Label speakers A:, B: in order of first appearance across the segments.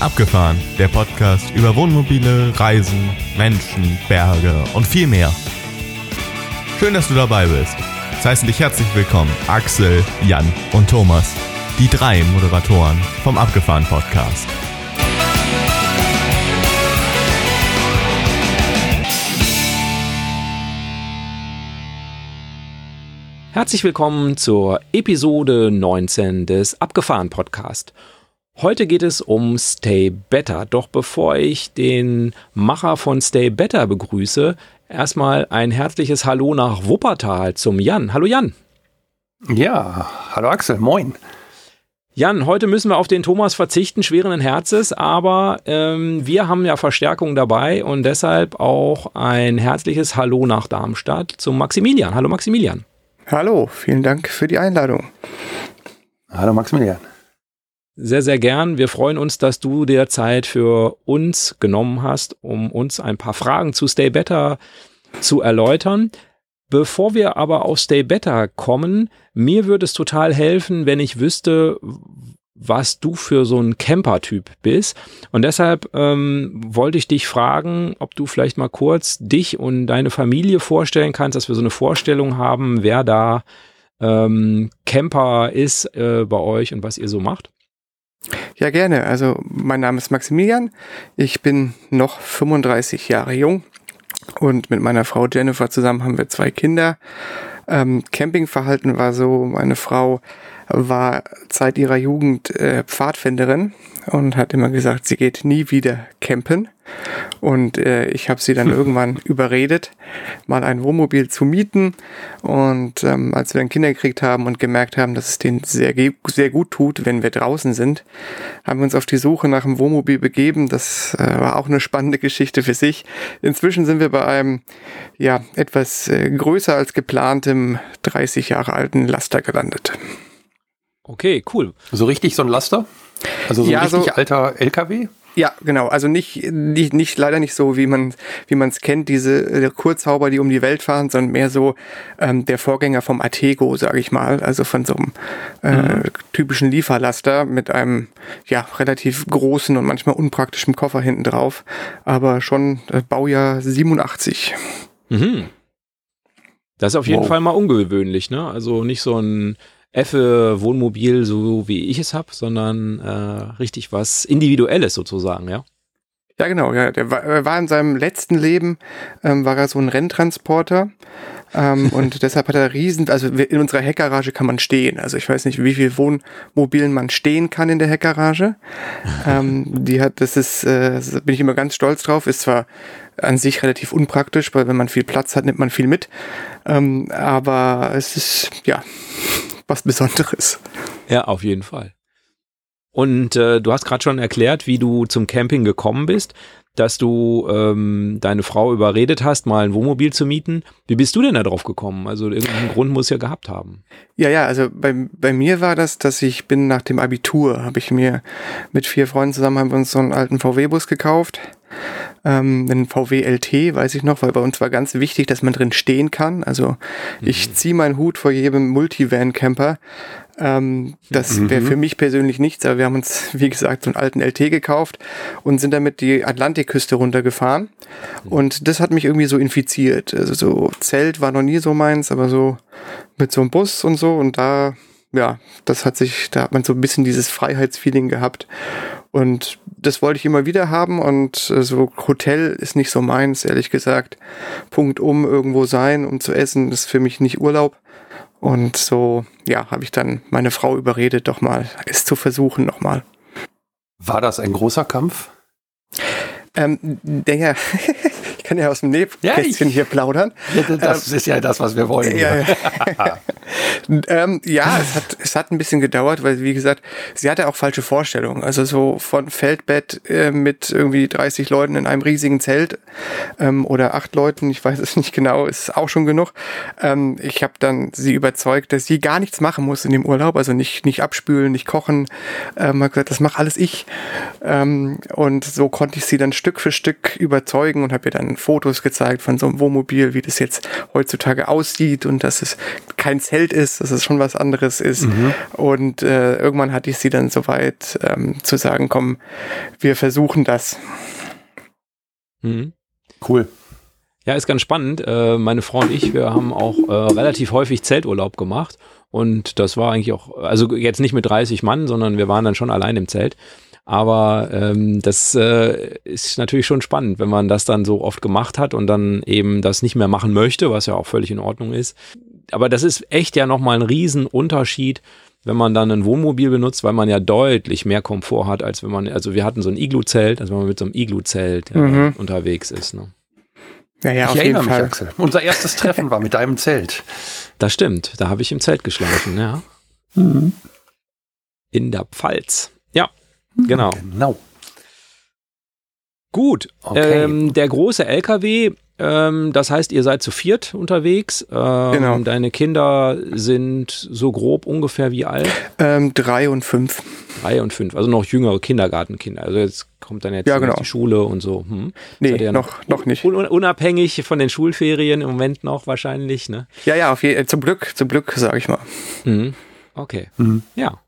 A: Abgefahren, der Podcast über Wohnmobile, Reisen, Menschen, Berge und viel mehr. Schön, dass du dabei bist. Es heißen dich herzlich willkommen Axel, Jan und Thomas, die drei Moderatoren vom Abgefahren Podcast.
B: Herzlich willkommen zur Episode 19 des Abgefahren Podcast. Heute geht es um Stay Better. Doch bevor ich den Macher von Stay Better begrüße, erstmal ein herzliches Hallo nach Wuppertal zum Jan. Hallo Jan.
C: Ja, hallo Axel, moin.
B: Jan, heute müssen wir auf den Thomas verzichten, schweren Herzens, aber ähm, wir haben ja Verstärkung dabei und deshalb auch ein herzliches Hallo nach Darmstadt zum Maximilian. Hallo Maximilian.
D: Hallo, vielen Dank für die Einladung.
C: Hallo Maximilian.
B: Sehr, sehr gern. Wir freuen uns, dass du dir Zeit für uns genommen hast, um uns ein paar Fragen zu Stay Better zu erläutern. Bevor wir aber auf Stay Better kommen, mir würde es total helfen, wenn ich wüsste, was du für so ein Camper-Typ bist. Und deshalb ähm, wollte ich dich fragen, ob du vielleicht mal kurz dich und deine Familie vorstellen kannst, dass wir so eine Vorstellung haben, wer da ähm, Camper ist äh, bei euch und was ihr so macht.
D: Ja, gerne. Also mein Name ist Maximilian. Ich bin noch 35 Jahre jung und mit meiner Frau Jennifer zusammen haben wir zwei Kinder. Ähm, Campingverhalten war so, meine Frau war seit ihrer Jugend äh, Pfadfinderin und hat immer gesagt, sie geht nie wieder campen. Und äh, ich habe sie dann irgendwann überredet, mal ein Wohnmobil zu mieten. Und ähm, als wir dann Kinder gekriegt haben und gemerkt haben, dass es denen sehr, sehr gut tut, wenn wir draußen sind, haben wir uns auf die Suche nach einem Wohnmobil begeben. Das äh, war auch eine spannende Geschichte für sich. Inzwischen sind wir bei einem ja etwas äh, größer als geplantem 30 Jahre alten Laster gelandet.
B: Okay, cool.
C: So richtig so ein Laster? Also so ein richtig so, alter LKW?
D: Ja, genau. Also nicht, nicht, nicht leider nicht so, wie man wie man es kennt, diese äh, Kurzhauber, die um die Welt fahren, sondern mehr so ähm, der Vorgänger vom Atego, sage ich mal. Also von so einem äh, mhm. typischen Lieferlaster mit einem ja relativ großen und manchmal unpraktischen Koffer hinten drauf, aber schon äh, Baujahr 87.
B: Mhm. Das ist auf jeden wow. Fall mal ungewöhnlich, ne? Also nicht so ein Effe Wohnmobil, so wie ich es habe, sondern äh, richtig was Individuelles sozusagen, ja.
D: Ja, genau, ja. Der war, er war in seinem letzten Leben, ähm, war er so ein Renntransporter. ähm, und deshalb hat er riesen, also in unserer Heckgarage kann man stehen. Also ich weiß nicht, wie viel Wohnmobilen man stehen kann in der Heckgarage. ähm, die hat, das ist, äh, da bin ich immer ganz stolz drauf, ist zwar an sich relativ unpraktisch, weil wenn man viel Platz hat, nimmt man viel mit. Ähm, aber es ist, ja, was Besonderes.
B: Ja, auf jeden Fall. Und äh, du hast gerade schon erklärt, wie du zum Camping gekommen bist, dass du ähm, deine Frau überredet hast, mal ein Wohnmobil zu mieten. Wie bist du denn da drauf gekommen? Also irgendeinen Grund muss ja gehabt haben.
D: Ja, ja, also bei, bei mir war das, dass ich bin nach dem Abitur, habe ich mir mit vier Freunden zusammen haben wir uns so einen alten VW-Bus gekauft ähm, einen VW LT, weiß ich noch, weil bei uns war ganz wichtig, dass man drin stehen kann. Also mhm. ich ziehe meinen Hut vor jedem Multivan-Camper. Ähm, das wäre mhm. für mich persönlich nichts, aber wir haben uns, wie gesagt, so einen alten LT gekauft und sind damit die Atlantikküste runtergefahren. Mhm. Und das hat mich irgendwie so infiziert. Also so Zelt war noch nie so meins, aber so mit so einem Bus und so und da ja, das hat sich, da hat man so ein bisschen dieses Freiheitsfeeling gehabt. Und das wollte ich immer wieder haben und äh, so Hotel ist nicht so meins, ehrlich gesagt. Punkt um irgendwo sein, um zu essen, ist für mich nicht Urlaub. Und so, ja, habe ich dann meine Frau überredet, doch mal es zu versuchen nochmal.
C: War das ein großer Kampf?
D: Ähm, der, kann ja aus dem Nähkästchen ja, hier plaudern.
C: Das ähm, ist ja das, was wir wollen.
D: Ja, ja. ähm, ja es, hat, es hat ein bisschen gedauert, weil, wie gesagt, sie hatte auch falsche Vorstellungen. Also so von Feldbett äh, mit irgendwie 30 Leuten in einem riesigen Zelt ähm, oder acht Leuten, ich weiß es nicht genau, ist auch schon genug. Ähm, ich habe dann sie überzeugt, dass sie gar nichts machen muss in dem Urlaub, also nicht, nicht abspülen, nicht kochen. Ähm, hat gesagt, das mache alles ich. Ähm, und so konnte ich sie dann Stück für Stück überzeugen und habe ihr dann Fotos gezeigt von so einem Wohnmobil, wie das jetzt heutzutage aussieht und dass es kein Zelt ist, dass es schon was anderes ist. Mhm. Und äh, irgendwann hatte ich sie dann soweit ähm, zu sagen, komm, wir versuchen das.
B: Mhm. Cool. Ja, ist ganz spannend. Äh, meine Frau und ich, wir haben auch äh, relativ häufig Zelturlaub gemacht. Und das war eigentlich auch, also jetzt nicht mit 30 Mann, sondern wir waren dann schon allein im Zelt. Aber ähm, das äh, ist natürlich schon spannend, wenn man das dann so oft gemacht hat und dann eben das nicht mehr machen möchte, was ja auch völlig in Ordnung ist. Aber das ist echt ja nochmal ein Riesenunterschied, wenn man dann ein Wohnmobil benutzt, weil man ja deutlich mehr Komfort hat, als wenn man, also wir hatten so ein Iglu-Zelt, als wenn man mit so einem Iglu-Zelt ja, mhm. unterwegs ist. Ne?
C: Ja, ja, ich auf jeden Fall. Mich, Axel. Unser erstes Treffen war mit deinem Zelt.
B: Das stimmt, da habe ich im Zelt geschlafen, ja. Mhm. In der Pfalz. Genau. Genau. Gut. Okay. Ähm, der große LKW, ähm, das heißt, ihr seid zu viert unterwegs. Ähm, genau. Deine Kinder sind so grob ungefähr wie alt?
D: Ähm, drei und fünf.
B: Drei und fünf, also noch jüngere Kindergartenkinder. Also jetzt kommt dann jetzt
D: ja, genau.
B: die Schule und so. Hm.
D: Nee, ja noch, noch nicht.
B: Un unabhängig von den Schulferien im Moment noch wahrscheinlich, ne?
D: Ja, ja, auf je zum Glück, zum Glück, sage ich mal.
B: Mhm. Okay. Mhm. Ja.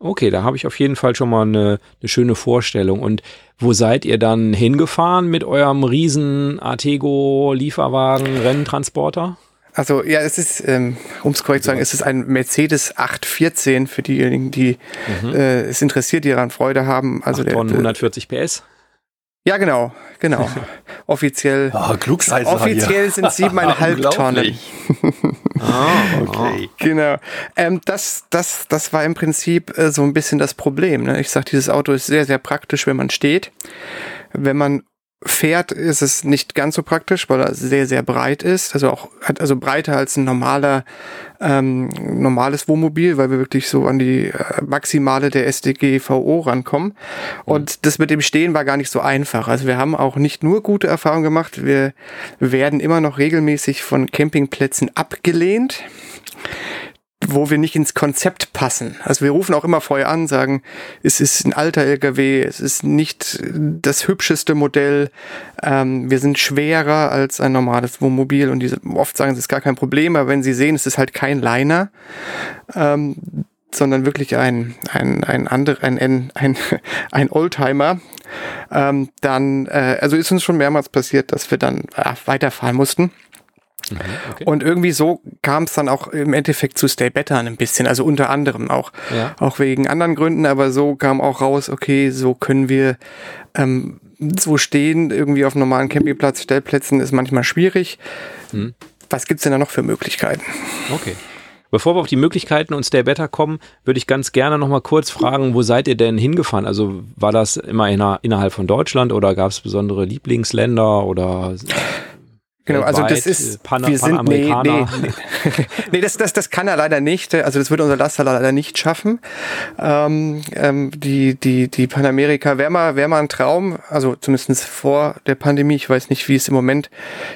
B: Okay, da habe ich auf jeden Fall schon mal eine, eine, schöne Vorstellung. Und wo seid ihr dann hingefahren mit eurem riesen Artego Lieferwagen Renntransporter?
D: Also ja, es ist, ähm, um es korrekt zu sagen, es ist ein Mercedes 814 für diejenigen, die mhm. äh, es interessiert, die daran Freude haben. Also
B: 8 Tonnen, der, 140 PS.
D: Ja, genau, genau. offiziell.
C: Oh,
D: offiziell hier. sind siebeneinhalb Tonnen.
C: ah, okay.
D: Genau. Ähm, das, das, das war im Prinzip äh, so ein bisschen das Problem. Ne? Ich sag, dieses Auto ist sehr, sehr praktisch, wenn man steht. Wenn man fährt, ist es nicht ganz so praktisch, weil er sehr, sehr breit ist. Also auch hat also breiter als ein normaler, ähm, normales Wohnmobil, weil wir wirklich so an die äh, Maximale der SDGVO rankommen. Und mhm. das mit dem Stehen war gar nicht so einfach. Also wir haben auch nicht nur gute Erfahrungen gemacht, wir werden immer noch regelmäßig von Campingplätzen abgelehnt wo wir nicht ins Konzept passen. Also wir rufen auch immer vorher an, sagen, es ist ein alter LKW, es ist nicht das hübscheste Modell, ähm, wir sind schwerer als ein normales Wohnmobil und diese oft sagen, es ist gar kein Problem, aber wenn sie sehen, es ist halt kein Liner, ähm, sondern wirklich ein ein ein anderer ein ein ein, ein Oldtimer, ähm, dann äh, also ist uns schon mehrmals passiert, dass wir dann äh, weiterfahren mussten. Mhm, okay. Und irgendwie so kam es dann auch im Endeffekt zu Stay Better ein bisschen, also unter anderem auch, ja. auch wegen anderen Gründen, aber so kam auch raus, okay, so können wir ähm, so stehen, irgendwie auf normalen Campingplatz, Stellplätzen ist manchmal schwierig. Mhm. Was gibt's denn da noch für Möglichkeiten?
B: Okay. Bevor wir auf die Möglichkeiten und Stay Better kommen, würde ich ganz gerne noch mal kurz fragen, wo seid ihr denn hingefahren? Also war das immer innerhalb von Deutschland oder gab es besondere Lieblingsländer oder
D: Genau, also das ist, äh, Pan wir sind, nee, nee, nee, das, das, das kann er leider nicht. Also das wird unser Laster leider nicht schaffen. Ähm, ähm, die, die, die Panamerika wäre mal, wäre mal ein Traum, also zumindest vor der Pandemie. Ich weiß nicht, wie es im Moment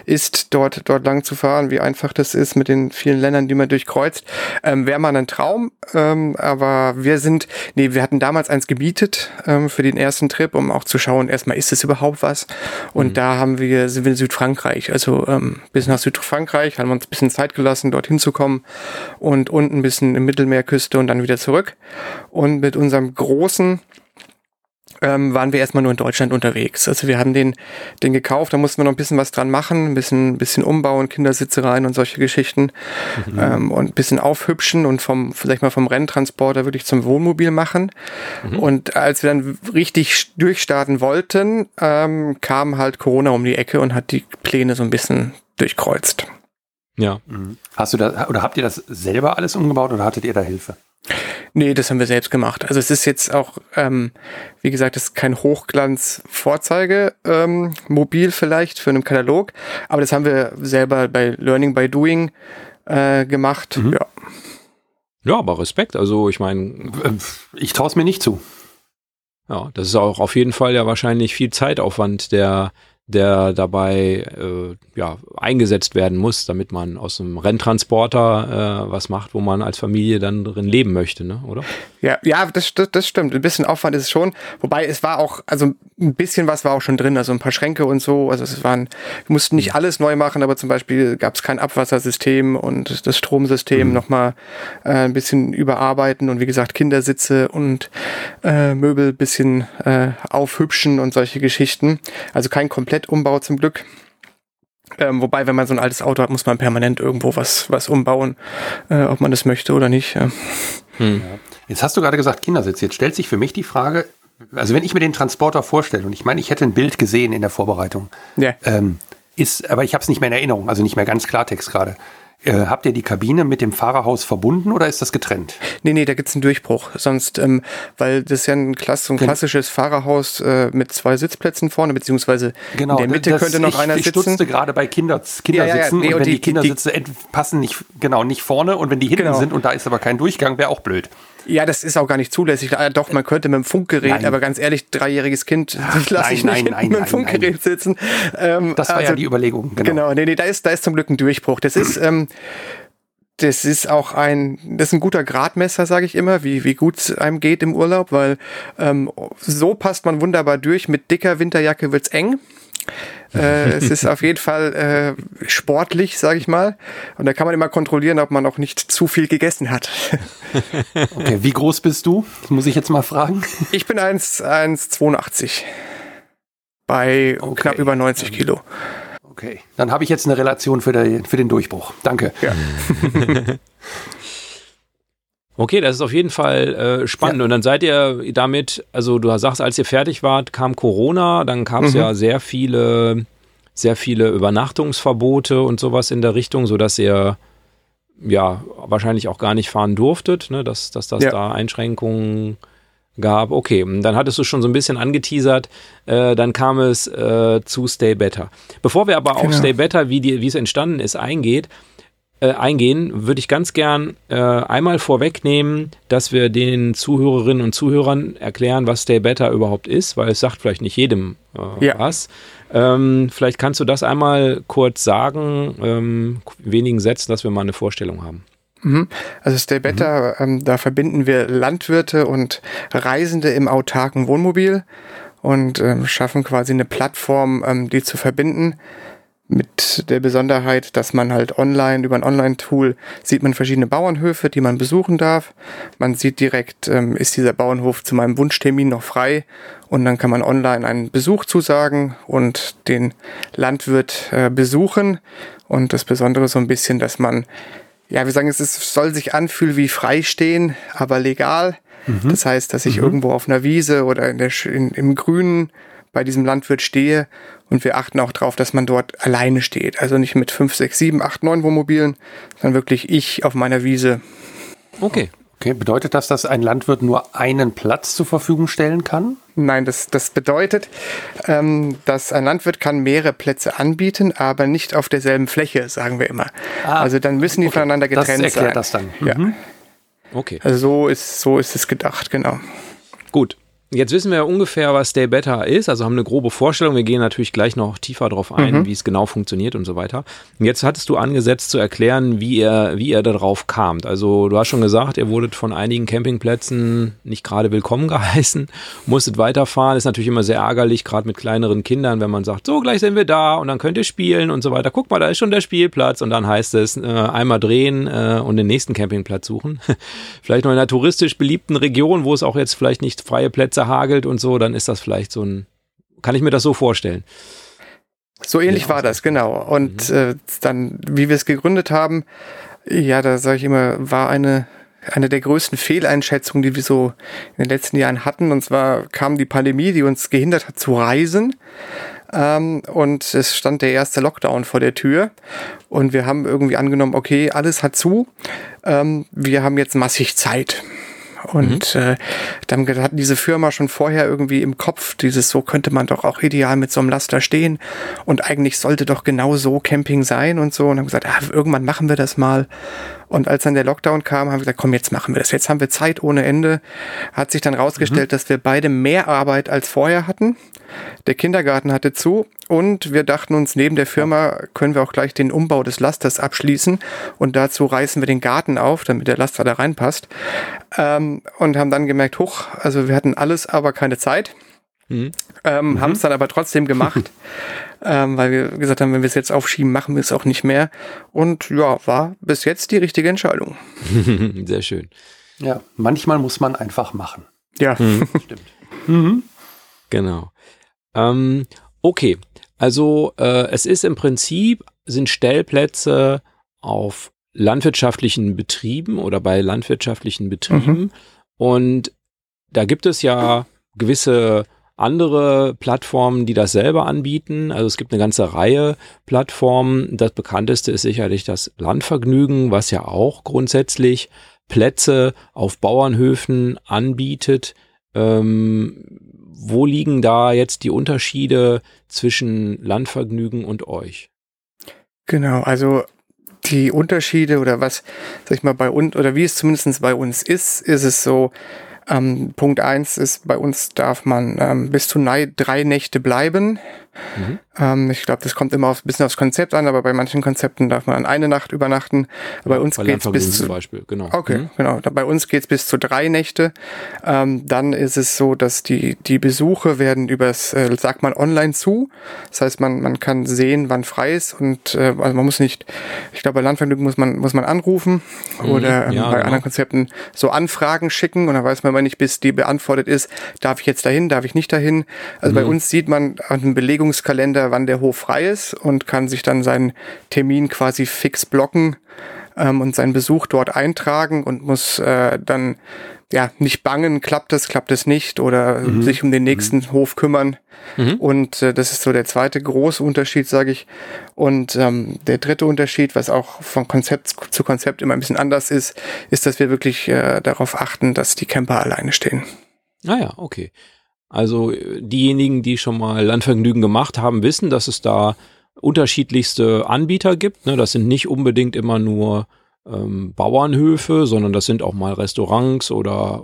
D: ist, dort, dort lang zu fahren, wie einfach das ist mit den vielen Ländern, die man durchkreuzt. Ähm, wäre mal ein Traum, ähm, aber wir sind, nee, wir hatten damals eins gebietet ähm, für den ersten Trip, um auch zu schauen, erstmal ist es überhaupt was. Und mhm. da haben wir, sind wir in Südfrankreich, also ähm, bis nach Südfrankreich, haben uns ein bisschen Zeit gelassen, dorthin zu kommen und unten ein bisschen im Mittelmeerküste und dann wieder zurück. Und mit unserem großen ähm, waren wir erstmal nur in Deutschland unterwegs. Also wir haben den, den gekauft, da mussten wir noch ein bisschen was dran machen, ein bisschen, bisschen umbauen, Kindersitze rein und solche Geschichten mhm. ähm, und ein bisschen aufhübschen und vom, vielleicht mal vom Renntransporter wirklich zum Wohnmobil machen. Mhm. Und als wir dann richtig durchstarten wollten, ähm, kam halt Corona um die Ecke und hat die Pläne so ein bisschen durchkreuzt.
C: Ja. Mhm. Hast du da, oder habt ihr das selber alles umgebaut oder hattet ihr da Hilfe?
D: Nee, das haben wir selbst gemacht. Also es ist jetzt auch, ähm, wie gesagt, es ist kein Hochglanz-Vorzeige, ähm, mobil vielleicht für einen Katalog, aber das haben wir selber bei Learning by Doing äh, gemacht. Mhm. Ja.
B: ja, aber Respekt. Also ich meine,
C: ich traue es mir nicht zu.
B: Ja, das ist auch auf jeden Fall ja wahrscheinlich viel Zeitaufwand, der der dabei äh, ja, eingesetzt werden muss, damit man aus einem Renntransporter äh, was macht, wo man als Familie dann drin leben möchte, ne? oder?
D: Ja, ja, das, das, das stimmt. Ein bisschen Aufwand ist es schon. Wobei es war auch, also ein bisschen was war auch schon drin, also ein paar Schränke und so. Also es waren, wir mussten nicht alles neu machen, aber zum Beispiel gab es kein Abwassersystem und das Stromsystem mhm. nochmal äh, ein bisschen überarbeiten und wie gesagt Kindersitze und äh, Möbel bisschen äh, aufhübschen und solche Geschichten. Also kein Komplettumbau zum Glück. Ähm, wobei, wenn man so ein altes Auto hat, muss man permanent irgendwo was, was umbauen, äh, ob man das möchte oder nicht. Ja.
C: Hm. Jetzt hast du gerade gesagt Kindersitz. Jetzt stellt sich für mich die Frage, also wenn ich mir den Transporter vorstelle, und ich meine, ich hätte ein Bild gesehen in der Vorbereitung,
D: ja.
C: ähm, ist, aber ich habe es nicht mehr in Erinnerung, also nicht mehr ganz Klartext gerade. Äh, habt ihr die Kabine mit dem Fahrerhaus verbunden oder ist das getrennt?
D: Nee, nee, da gibt's einen Durchbruch. Sonst, ähm, weil das ist ja ein, Klass so ein klassisches Fahrerhaus äh, mit zwei Sitzplätzen vorne, beziehungsweise
C: genau, in der Mitte könnte noch ich, einer sitzen. Ich stutzte gerade bei Kinder, Kindersitzen ja, ja, ja. Nee, und, wenn die, die Kindersitze die, passen nicht, genau, nicht vorne und wenn die hinten genau. sind und da ist aber kein Durchgang, wäre auch blöd.
D: Ja, das ist auch gar nicht zulässig. Ah, doch, man könnte mit dem Funkgerät, nein. aber ganz ehrlich, dreijähriges Kind lasse ich nicht nein, mit dem Funkgerät sitzen.
C: Ähm, das war also, ja die Überlegung.
D: Genau, genau nee, nee, da ist, da ist zum Glück ein Durchbruch. Das ist, ähm, das ist auch ein, das ist ein guter Gradmesser, sage ich immer, wie, wie gut es einem geht im Urlaub, weil ähm, so passt man wunderbar durch. Mit dicker Winterjacke wird's eng. Äh, es ist auf jeden Fall äh, sportlich, sage ich mal. Und da kann man immer kontrollieren, ob man auch nicht zu viel gegessen hat.
C: okay, wie groß bist du? Das muss ich jetzt mal fragen.
D: Ich bin 1,82 bei okay. knapp über 90 Kilo.
C: Okay, dann habe ich jetzt eine Relation für, der, für den Durchbruch. Danke. Ja.
B: okay, das ist auf jeden Fall äh, spannend. Ja. Und dann seid ihr damit, also du sagst, als ihr fertig wart, kam Corona, dann gab es mhm. ja sehr viele, sehr viele Übernachtungsverbote und sowas in der Richtung, sodass ihr ja wahrscheinlich auch gar nicht fahren durftet, ne? dass, dass das ja. da Einschränkungen gab. Okay, dann hattest du schon so ein bisschen angeteasert, äh, dann kam es äh, zu Stay Better. Bevor wir aber genau. auf Stay Better, wie, die, wie es entstanden ist, eingeht, äh, eingehen, würde ich ganz gern äh, einmal vorwegnehmen, dass wir den Zuhörerinnen und Zuhörern erklären, was Stay Better überhaupt ist, weil es sagt vielleicht nicht jedem äh, ja. was. Ähm, vielleicht kannst du das einmal kurz sagen, ähm, wenigen Sätzen, dass wir mal eine Vorstellung haben.
D: Mhm. Also Stay Better, mhm. ähm, da verbinden wir Landwirte und Reisende im autarken Wohnmobil und ähm, schaffen quasi eine Plattform, ähm, die zu verbinden. Mit der Besonderheit, dass man halt online, über ein Online-Tool, sieht man verschiedene Bauernhöfe, die man besuchen darf. Man sieht direkt, ähm, ist dieser Bauernhof zu meinem Wunschtermin noch frei und dann kann man online einen Besuch zusagen und den Landwirt äh, besuchen. Und das Besondere so ein bisschen, dass man ja, wir sagen, es ist, soll sich anfühlen wie freistehen, aber legal. Mhm. Das heißt, dass ich mhm. irgendwo auf einer Wiese oder in der, in, im Grünen bei diesem Landwirt stehe und wir achten auch darauf, dass man dort alleine steht. Also nicht mit fünf, sechs, sieben, acht, neun Wohnmobilen, sondern wirklich ich auf meiner Wiese.
C: Okay. Okay, bedeutet das, dass ein Landwirt nur einen Platz zur Verfügung stellen kann?
D: Nein, das, das bedeutet, ähm, dass ein Landwirt kann mehrere Plätze anbieten, aber nicht auf derselben Fläche, sagen wir immer. Ah, also dann müssen die okay. voneinander getrennt
C: das
D: erklärt
C: sein.
D: das dann. Ja. Mhm. Okay. Also so ist, so ist es gedacht, genau.
B: Gut. Jetzt wissen wir ja ungefähr, was Stay Better ist, also haben eine grobe Vorstellung. Wir gehen natürlich gleich noch tiefer darauf ein, mhm. wie es genau funktioniert und so weiter. Und jetzt hattest du angesetzt zu erklären, wie ihr, wie ihr darauf kamt. Also du hast schon gesagt, ihr wurdet von einigen Campingplätzen nicht gerade willkommen geheißen, musstet weiterfahren. Ist natürlich immer sehr ärgerlich, gerade mit kleineren Kindern, wenn man sagt, so gleich sind wir da und dann könnt ihr spielen und so weiter. Guck mal, da ist schon der Spielplatz und dann heißt es äh, einmal drehen äh, und den nächsten Campingplatz suchen. vielleicht noch in einer touristisch beliebten Region, wo es auch jetzt vielleicht nicht freie Plätze zerhagelt und so, dann ist das vielleicht so ein, kann ich mir das so vorstellen.
D: So ähnlich ja. war das, genau. Und mhm. äh, dann, wie wir es gegründet haben, ja, da sage ich immer, war eine eine der größten Fehleinschätzungen, die wir so in den letzten Jahren hatten. Und zwar kam die Pandemie, die uns gehindert hat zu reisen. Ähm, und es stand der erste Lockdown vor der Tür. Und wir haben irgendwie angenommen, okay, alles hat zu. Ähm, wir haben jetzt massig Zeit. Und mhm. äh, dann hatten diese Firma schon vorher irgendwie im Kopf, dieses so könnte man doch auch ideal mit so einem Laster stehen. Und eigentlich sollte doch genau so Camping sein und so. Und haben gesagt, ah, irgendwann machen wir das mal. Und als dann der Lockdown kam, haben wir gesagt, komm, jetzt machen wir das. Jetzt haben wir Zeit ohne Ende. Hat sich dann rausgestellt, mhm. dass wir beide mehr Arbeit als vorher hatten. Der Kindergarten hatte zu und wir dachten uns, neben der Firma können wir auch gleich den Umbau des Lasters abschließen und dazu reißen wir den Garten auf, damit der Laster da reinpasst. Ähm, und haben dann gemerkt, hoch, also wir hatten alles, aber keine Zeit. Mhm. Ähm, mhm. Haben es dann aber trotzdem gemacht, ähm, weil wir gesagt haben, wenn wir es jetzt aufschieben, machen wir es auch nicht mehr. Und ja, war bis jetzt die richtige Entscheidung.
B: Sehr schön.
C: Ja, manchmal muss man einfach machen.
D: Ja, mhm. stimmt. Mhm.
B: Genau. Ähm, okay, also äh, es ist im Prinzip, sind Stellplätze auf landwirtschaftlichen Betrieben oder bei landwirtschaftlichen Betrieben. Mhm. Und da gibt es ja gewisse andere Plattformen, die das selber anbieten. Also es gibt eine ganze Reihe Plattformen. Das bekannteste ist sicherlich das Landvergnügen, was ja auch grundsätzlich Plätze auf Bauernhöfen anbietet. Ähm, wo liegen da jetzt die Unterschiede zwischen Landvergnügen und euch?
D: Genau, also die Unterschiede oder was, sag ich mal, bei uns, oder wie es zumindest bei uns ist, ist es so, ähm, Punkt eins ist, bei uns darf man ähm, bis zu drei Nächte bleiben. Mhm. Ähm, ich glaube, das kommt immer ein bisschen aufs Konzept an, aber bei manchen Konzepten darf man eine Nacht übernachten. Bei uns bei geht's bis zu,
B: Beispiel, genau.
D: Okay, mhm. genau. Bei uns geht's bis zu drei Nächte. Ähm, dann ist es so, dass die die Besuche werden übers, äh, sagt man online zu. Das heißt, man man kann sehen, wann frei ist und äh, also man muss nicht. Ich glaube, bei Landvergnügen muss man muss man anrufen mhm. oder ähm, ja, bei genau. anderen Konzepten so Anfragen schicken und dann weiß man, wenn nicht bis die beantwortet ist, darf ich jetzt dahin, darf ich nicht dahin. Also bei mhm. uns sieht man an dem Belegung Verpflegungskalender, wann der Hof frei ist und kann sich dann seinen Termin quasi fix blocken ähm, und seinen Besuch dort eintragen und muss äh, dann ja nicht bangen, klappt es, klappt es nicht oder mhm. sich um den nächsten mhm. Hof kümmern. Mhm. Und äh, das ist so der zweite große Unterschied, sage ich. Und ähm, der dritte Unterschied, was auch von Konzept zu Konzept immer ein bisschen anders ist, ist, dass wir wirklich äh, darauf achten, dass die Camper alleine stehen.
B: Ah ja, okay. Also diejenigen, die schon mal Landvergnügen gemacht haben, wissen, dass es da unterschiedlichste Anbieter gibt. Ne? Das sind nicht unbedingt immer nur ähm, Bauernhöfe, sondern das sind auch mal Restaurants oder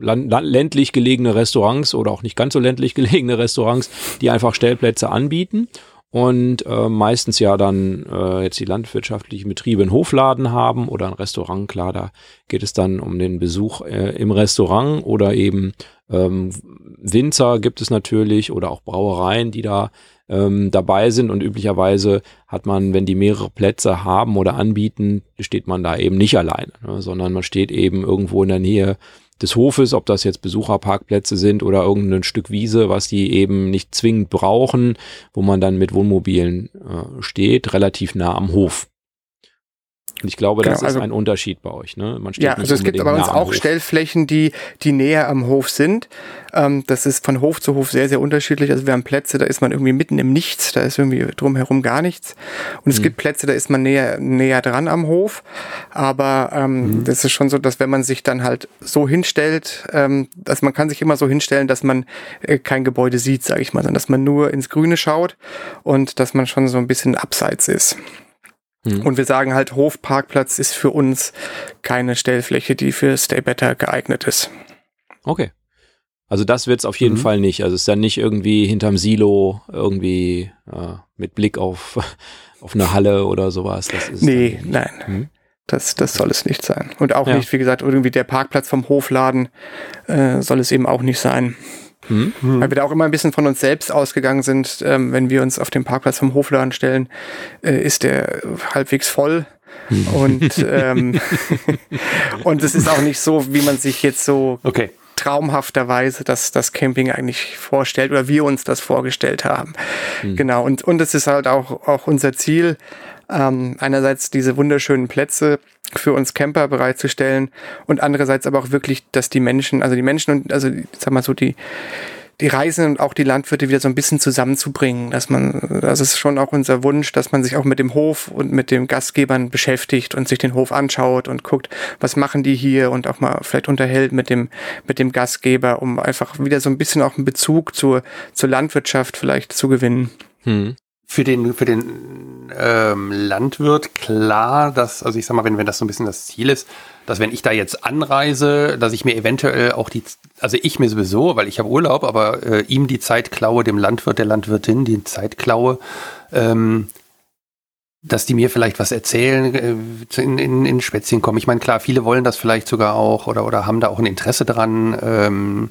B: äh, ländlich gelegene Restaurants oder auch nicht ganz so ländlich gelegene Restaurants, die einfach Stellplätze anbieten und äh, meistens ja dann äh, jetzt die landwirtschaftlichen Betriebe einen Hofladen haben oder ein Restaurant. Klar, da geht es dann um den Besuch äh, im Restaurant oder eben ähm, Winzer gibt es natürlich oder auch Brauereien, die da ähm, dabei sind und üblicherweise hat man, wenn die mehrere Plätze haben oder anbieten, steht man da eben nicht alleine, ne, sondern man steht eben irgendwo in der Nähe des Hofes, ob das jetzt Besucherparkplätze sind oder irgendein Stück Wiese, was die eben nicht zwingend brauchen, wo man dann mit Wohnmobilen äh, steht, relativ nah am Hof. Und ich glaube, genau, das ist also, ein Unterschied bei euch. Ne?
D: Man steht ja, also es gibt bei uns auch Hof. Stellflächen, die, die näher am Hof sind. Ähm, das ist von Hof zu Hof sehr, sehr unterschiedlich. Also wir haben Plätze, da ist man irgendwie mitten im Nichts, da ist irgendwie drumherum gar nichts. Und es mhm. gibt Plätze, da ist man näher, näher dran am Hof. Aber ähm, mhm. das ist schon so, dass wenn man sich dann halt so hinstellt, ähm, dass man kann sich immer so hinstellen, dass man äh, kein Gebäude sieht, sage ich mal, sondern dass man nur ins Grüne schaut und dass man schon so ein bisschen abseits ist. Mhm. Und wir sagen halt, Hofparkplatz ist für uns keine Stellfläche, die für Stay Better geeignet ist.
B: Okay. Also das wird es auf jeden mhm. Fall nicht. Also es ist dann nicht irgendwie hinterm Silo irgendwie äh, mit Blick auf, auf eine Halle oder sowas. Das
D: ist nee, nein. Mhm. Das, das soll es nicht sein. Und auch ja. nicht, wie gesagt, irgendwie der Parkplatz vom Hofladen äh, soll es eben auch nicht sein. Mhm. Weil wir da auch immer ein bisschen von uns selbst ausgegangen sind. Ähm, wenn wir uns auf dem Parkplatz vom Hofladen stellen, äh, ist der halbwegs voll. Mhm. Und, ähm, und es ist auch nicht so, wie man sich jetzt so okay. traumhafterweise das, das Camping eigentlich vorstellt oder wir uns das vorgestellt haben. Mhm. Genau. Und, und es ist halt auch, auch unser Ziel, ähm, einerseits diese wunderschönen Plätze für uns Camper bereitzustellen und andererseits aber auch wirklich, dass die Menschen, also die Menschen und also sag mal so die die Reisenden und auch die Landwirte wieder so ein bisschen zusammenzubringen, dass man, das ist schon auch unser Wunsch, dass man sich auch mit dem Hof und mit den Gastgebern beschäftigt und sich den Hof anschaut und guckt, was machen die hier und auch mal vielleicht unterhält mit dem, mit dem Gastgeber, um einfach wieder so ein bisschen auch einen Bezug zur, zur Landwirtschaft vielleicht zu gewinnen. Hm.
C: Für den, für den ähm, Landwirt klar, dass, also ich sag mal, wenn, wenn das so ein bisschen das Ziel ist, dass wenn ich da jetzt anreise, dass ich mir eventuell auch die, also ich mir sowieso, weil ich habe Urlaub, aber äh, ihm die Zeit klaue, dem Landwirt, der Landwirtin die Zeit klaue, ähm, dass die mir vielleicht was erzählen, äh, in, in, in Spätzchen kommen. Ich meine, klar, viele wollen das vielleicht sogar auch oder, oder haben da auch ein Interesse dran. Ähm,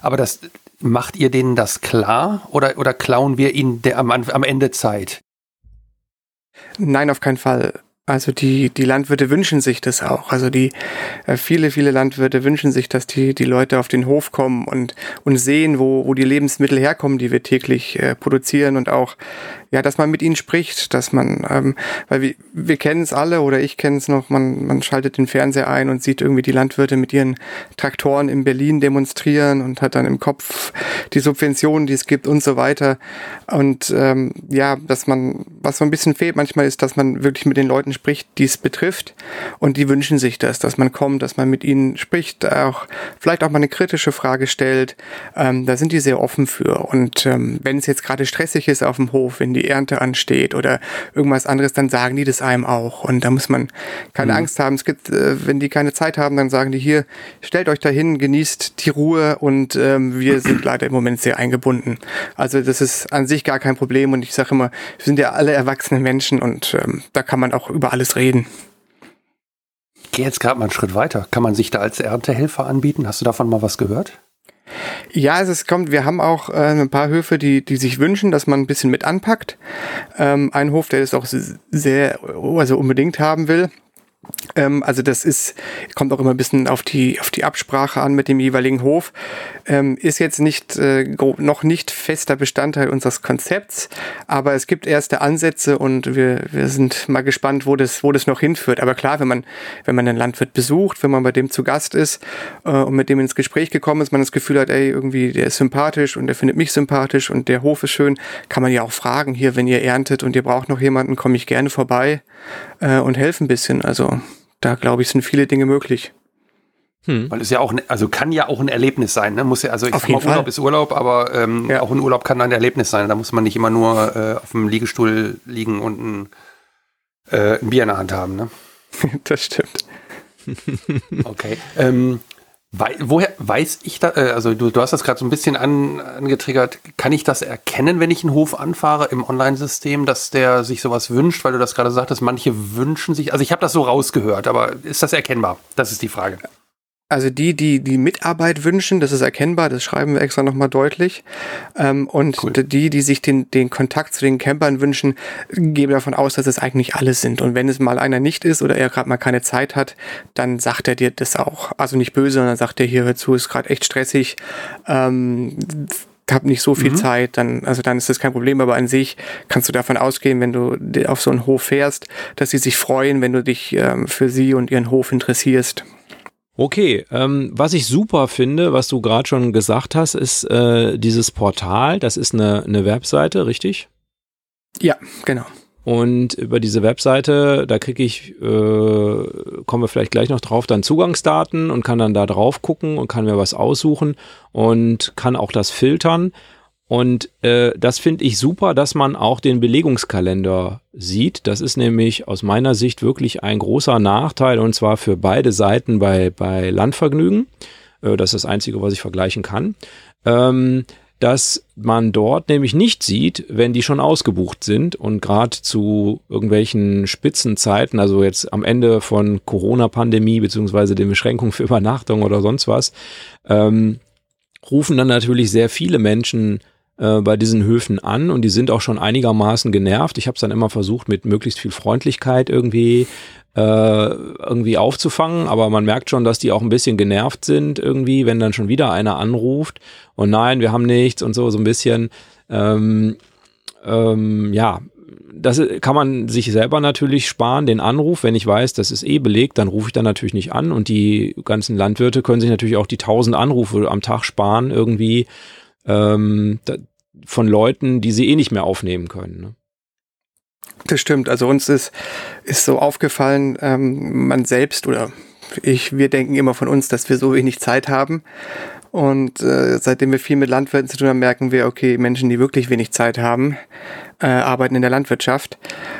C: aber das macht ihr denen das klar oder, oder klauen wir ihnen der, am, am Ende Zeit?
D: Nein, auf keinen Fall. Also die, die Landwirte wünschen sich das auch. Also die äh, viele, viele Landwirte wünschen sich, dass die, die Leute auf den Hof kommen und, und sehen, wo, wo die Lebensmittel herkommen, die wir täglich äh, produzieren und auch ja, dass man mit ihnen spricht, dass man, ähm, weil wir, wir kennen es alle oder ich kenne es noch, man, man schaltet den Fernseher ein und sieht irgendwie die Landwirte mit ihren Traktoren in Berlin demonstrieren und hat dann im Kopf die Subventionen, die es gibt und so weiter. Und ähm, ja, dass man, was so ein bisschen fehlt manchmal ist, dass man wirklich mit den Leuten spricht, die es betrifft und die wünschen sich das, dass man kommt, dass man mit ihnen spricht, auch vielleicht auch mal eine kritische Frage stellt. Ähm, da sind die sehr offen für. Und ähm, wenn es jetzt gerade stressig ist auf dem Hof, wenn die Ernte ansteht oder irgendwas anderes, dann sagen die das einem auch. Und da muss man keine mhm. Angst haben. Es gibt, äh, wenn die keine Zeit haben, dann sagen die hier, stellt euch dahin, genießt die Ruhe und ähm, wir sind leider im Moment sehr eingebunden. Also das ist an sich gar kein Problem und ich sage immer, wir sind ja alle erwachsene Menschen und ähm, da kann man auch über alles reden.
C: Ich gehe jetzt gerade mal einen Schritt weiter. Kann man sich da als Erntehelfer anbieten? Hast du davon mal was gehört?
D: Ja, also es kommt, wir haben auch äh, ein paar Höfe, die, die sich wünschen, dass man ein bisschen mit anpackt. Ähm, ein Hof, der das auch sehr, also unbedingt haben will. Ähm, also das ist, kommt auch immer ein bisschen auf die, auf die Absprache an mit dem jeweiligen Hof. Ähm, ist jetzt nicht, äh, noch nicht fester Bestandteil unseres Konzepts, aber es gibt erste Ansätze und wir, wir sind mal gespannt, wo das, wo das noch hinführt. Aber klar, wenn man, wenn man einen Landwirt besucht, wenn man bei dem zu Gast ist äh, und mit dem ins Gespräch gekommen ist, man das Gefühl hat, ey, irgendwie, der ist sympathisch und der findet mich sympathisch und der Hof ist schön, kann man ja auch fragen, hier, wenn ihr erntet und ihr braucht noch jemanden, komme ich gerne vorbei äh, und helfe ein bisschen. Also da glaube ich, sind viele Dinge möglich.
C: Hm. Weil es ja auch, ne, also kann ja auch ein Erlebnis sein. Ne? Muss ja, also ich auf sag mal, Urlaub Fall. ist Urlaub, aber ähm, ja. auch ein Urlaub kann ein Erlebnis sein. Da muss man nicht immer nur äh, auf dem Liegestuhl liegen und ein, äh, ein Bier in der Hand haben. Ne?
D: das stimmt.
C: okay. Ähm, Wei woher weiß ich da, äh, also du, du hast das gerade so ein bisschen an, angetriggert, kann ich das erkennen, wenn ich einen Hof anfahre im Online-System, dass der sich sowas wünscht, weil du das gerade sagtest, manche wünschen sich, also ich habe das so rausgehört, aber ist das erkennbar? Das ist die Frage.
D: Also die, die die Mitarbeit wünschen, das ist erkennbar, das schreiben wir extra nochmal deutlich. Ähm, und cool. die, die sich den, den Kontakt zu den Campern wünschen, geben davon aus, dass es eigentlich alle sind. Und wenn es mal einer nicht ist oder er gerade mal keine Zeit hat, dann sagt er dir das auch. Also nicht böse, sondern sagt er hier, hör zu, ist gerade echt stressig. Ähm, habe nicht so viel mhm. Zeit, dann, also dann ist das kein Problem, aber an sich kannst du davon ausgehen, wenn du auf so einen Hof fährst, dass sie sich freuen, wenn du dich ähm, für sie und ihren Hof interessierst.
B: Okay, ähm, was ich super finde, was du gerade schon gesagt hast, ist äh, dieses Portal. Das ist eine, eine Webseite, richtig?
D: Ja, genau.
B: Und über diese Webseite, da kriege ich, äh, kommen wir vielleicht gleich noch drauf, dann Zugangsdaten und kann dann da drauf gucken und kann mir was aussuchen und kann auch das filtern. Und äh, das finde ich super, dass man auch den Belegungskalender sieht. Das ist nämlich aus meiner Sicht wirklich ein großer Nachteil und zwar für beide Seiten bei, bei Landvergnügen. Äh, das ist das Einzige, was ich vergleichen kann. Ähm, dass man dort nämlich nicht sieht, wenn die schon ausgebucht sind und gerade zu irgendwelchen Spitzenzeiten, also jetzt am Ende von Corona-Pandemie beziehungsweise den Beschränkungen für Übernachtung oder sonst was, ähm, rufen dann natürlich sehr viele Menschen äh, bei diesen Höfen an und die sind auch schon einigermaßen genervt. Ich habe es dann immer versucht, mit möglichst viel Freundlichkeit irgendwie äh, irgendwie aufzufangen, aber man merkt schon, dass die auch ein bisschen genervt sind irgendwie, wenn dann schon wieder einer anruft und nein, wir haben nichts und so so ein bisschen ähm, ähm, ja, das kann man sich selber natürlich sparen, den Anruf. Wenn ich weiß, das ist eh belegt, dann rufe ich dann natürlich nicht an. Und die ganzen Landwirte können sich natürlich auch die tausend Anrufe am Tag sparen, irgendwie. Ähm, von Leuten, die sie eh nicht mehr aufnehmen können. Ne?
D: Das stimmt. Also uns ist, ist so aufgefallen, ähm, man selbst oder ich, wir denken immer von uns, dass wir so wenig Zeit haben. Und äh, seitdem wir viel mit Landwirten zu tun haben, merken wir, okay, Menschen, die wirklich wenig Zeit haben, äh, arbeiten in der Landwirtschaft.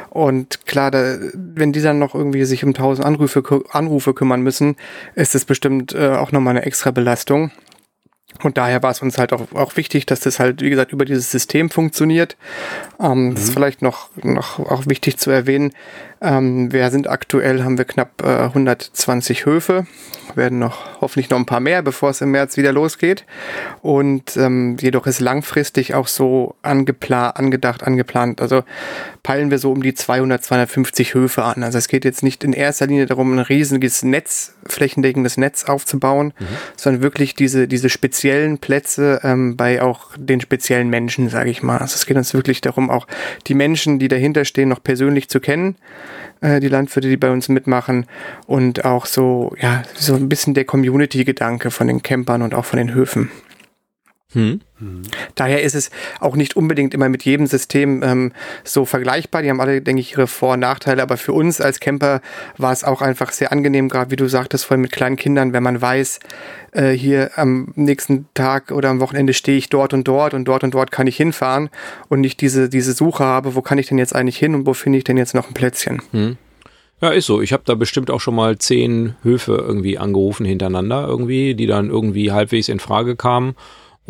D: Und klar, da, wenn die dann noch irgendwie sich um tausend Anrufe, Anrufe kümmern müssen, ist das bestimmt äh, auch nochmal eine extra Belastung. Und daher war es uns halt auch, auch wichtig, dass das halt, wie gesagt, über dieses System funktioniert. Ähm, mhm. Das ist vielleicht noch, noch auch wichtig zu erwähnen. Ähm, wir sind aktuell, haben wir knapp äh, 120 Höfe, werden noch hoffentlich noch ein paar mehr, bevor es im März wieder losgeht. Und ähm, jedoch ist langfristig auch so angeplant, angedacht, angeplant. Also peilen wir so um die 200, 250 Höfe an. Also es geht jetzt nicht in erster Linie darum, ein riesiges Netz, flächendeckendes Netz aufzubauen, mhm. sondern wirklich diese, diese speziellen Plätze ähm, bei auch den speziellen Menschen, sage ich mal. Also es geht uns wirklich darum, auch die Menschen, die dahinter stehen, noch persönlich zu kennen die Landwirte, die bei uns mitmachen und auch so, ja, so ein bisschen der Community-Gedanke von den Campern und auch von den Höfen. Hm. Daher ist es auch nicht unbedingt immer mit jedem System ähm, so vergleichbar. Die haben alle, denke ich, ihre Vor- und Nachteile. Aber für uns als Camper war es auch einfach sehr angenehm, gerade wie du sagtest, vor allem mit kleinen Kindern, wenn man weiß, äh, hier am nächsten Tag oder am Wochenende stehe ich dort und dort und dort und dort kann ich hinfahren und nicht diese, diese Suche habe, wo kann ich denn jetzt eigentlich hin und wo finde ich denn jetzt noch ein Plätzchen. Hm.
B: Ja, ist so. Ich habe da bestimmt auch schon mal zehn Höfe irgendwie angerufen hintereinander irgendwie, die dann irgendwie halbwegs in Frage kamen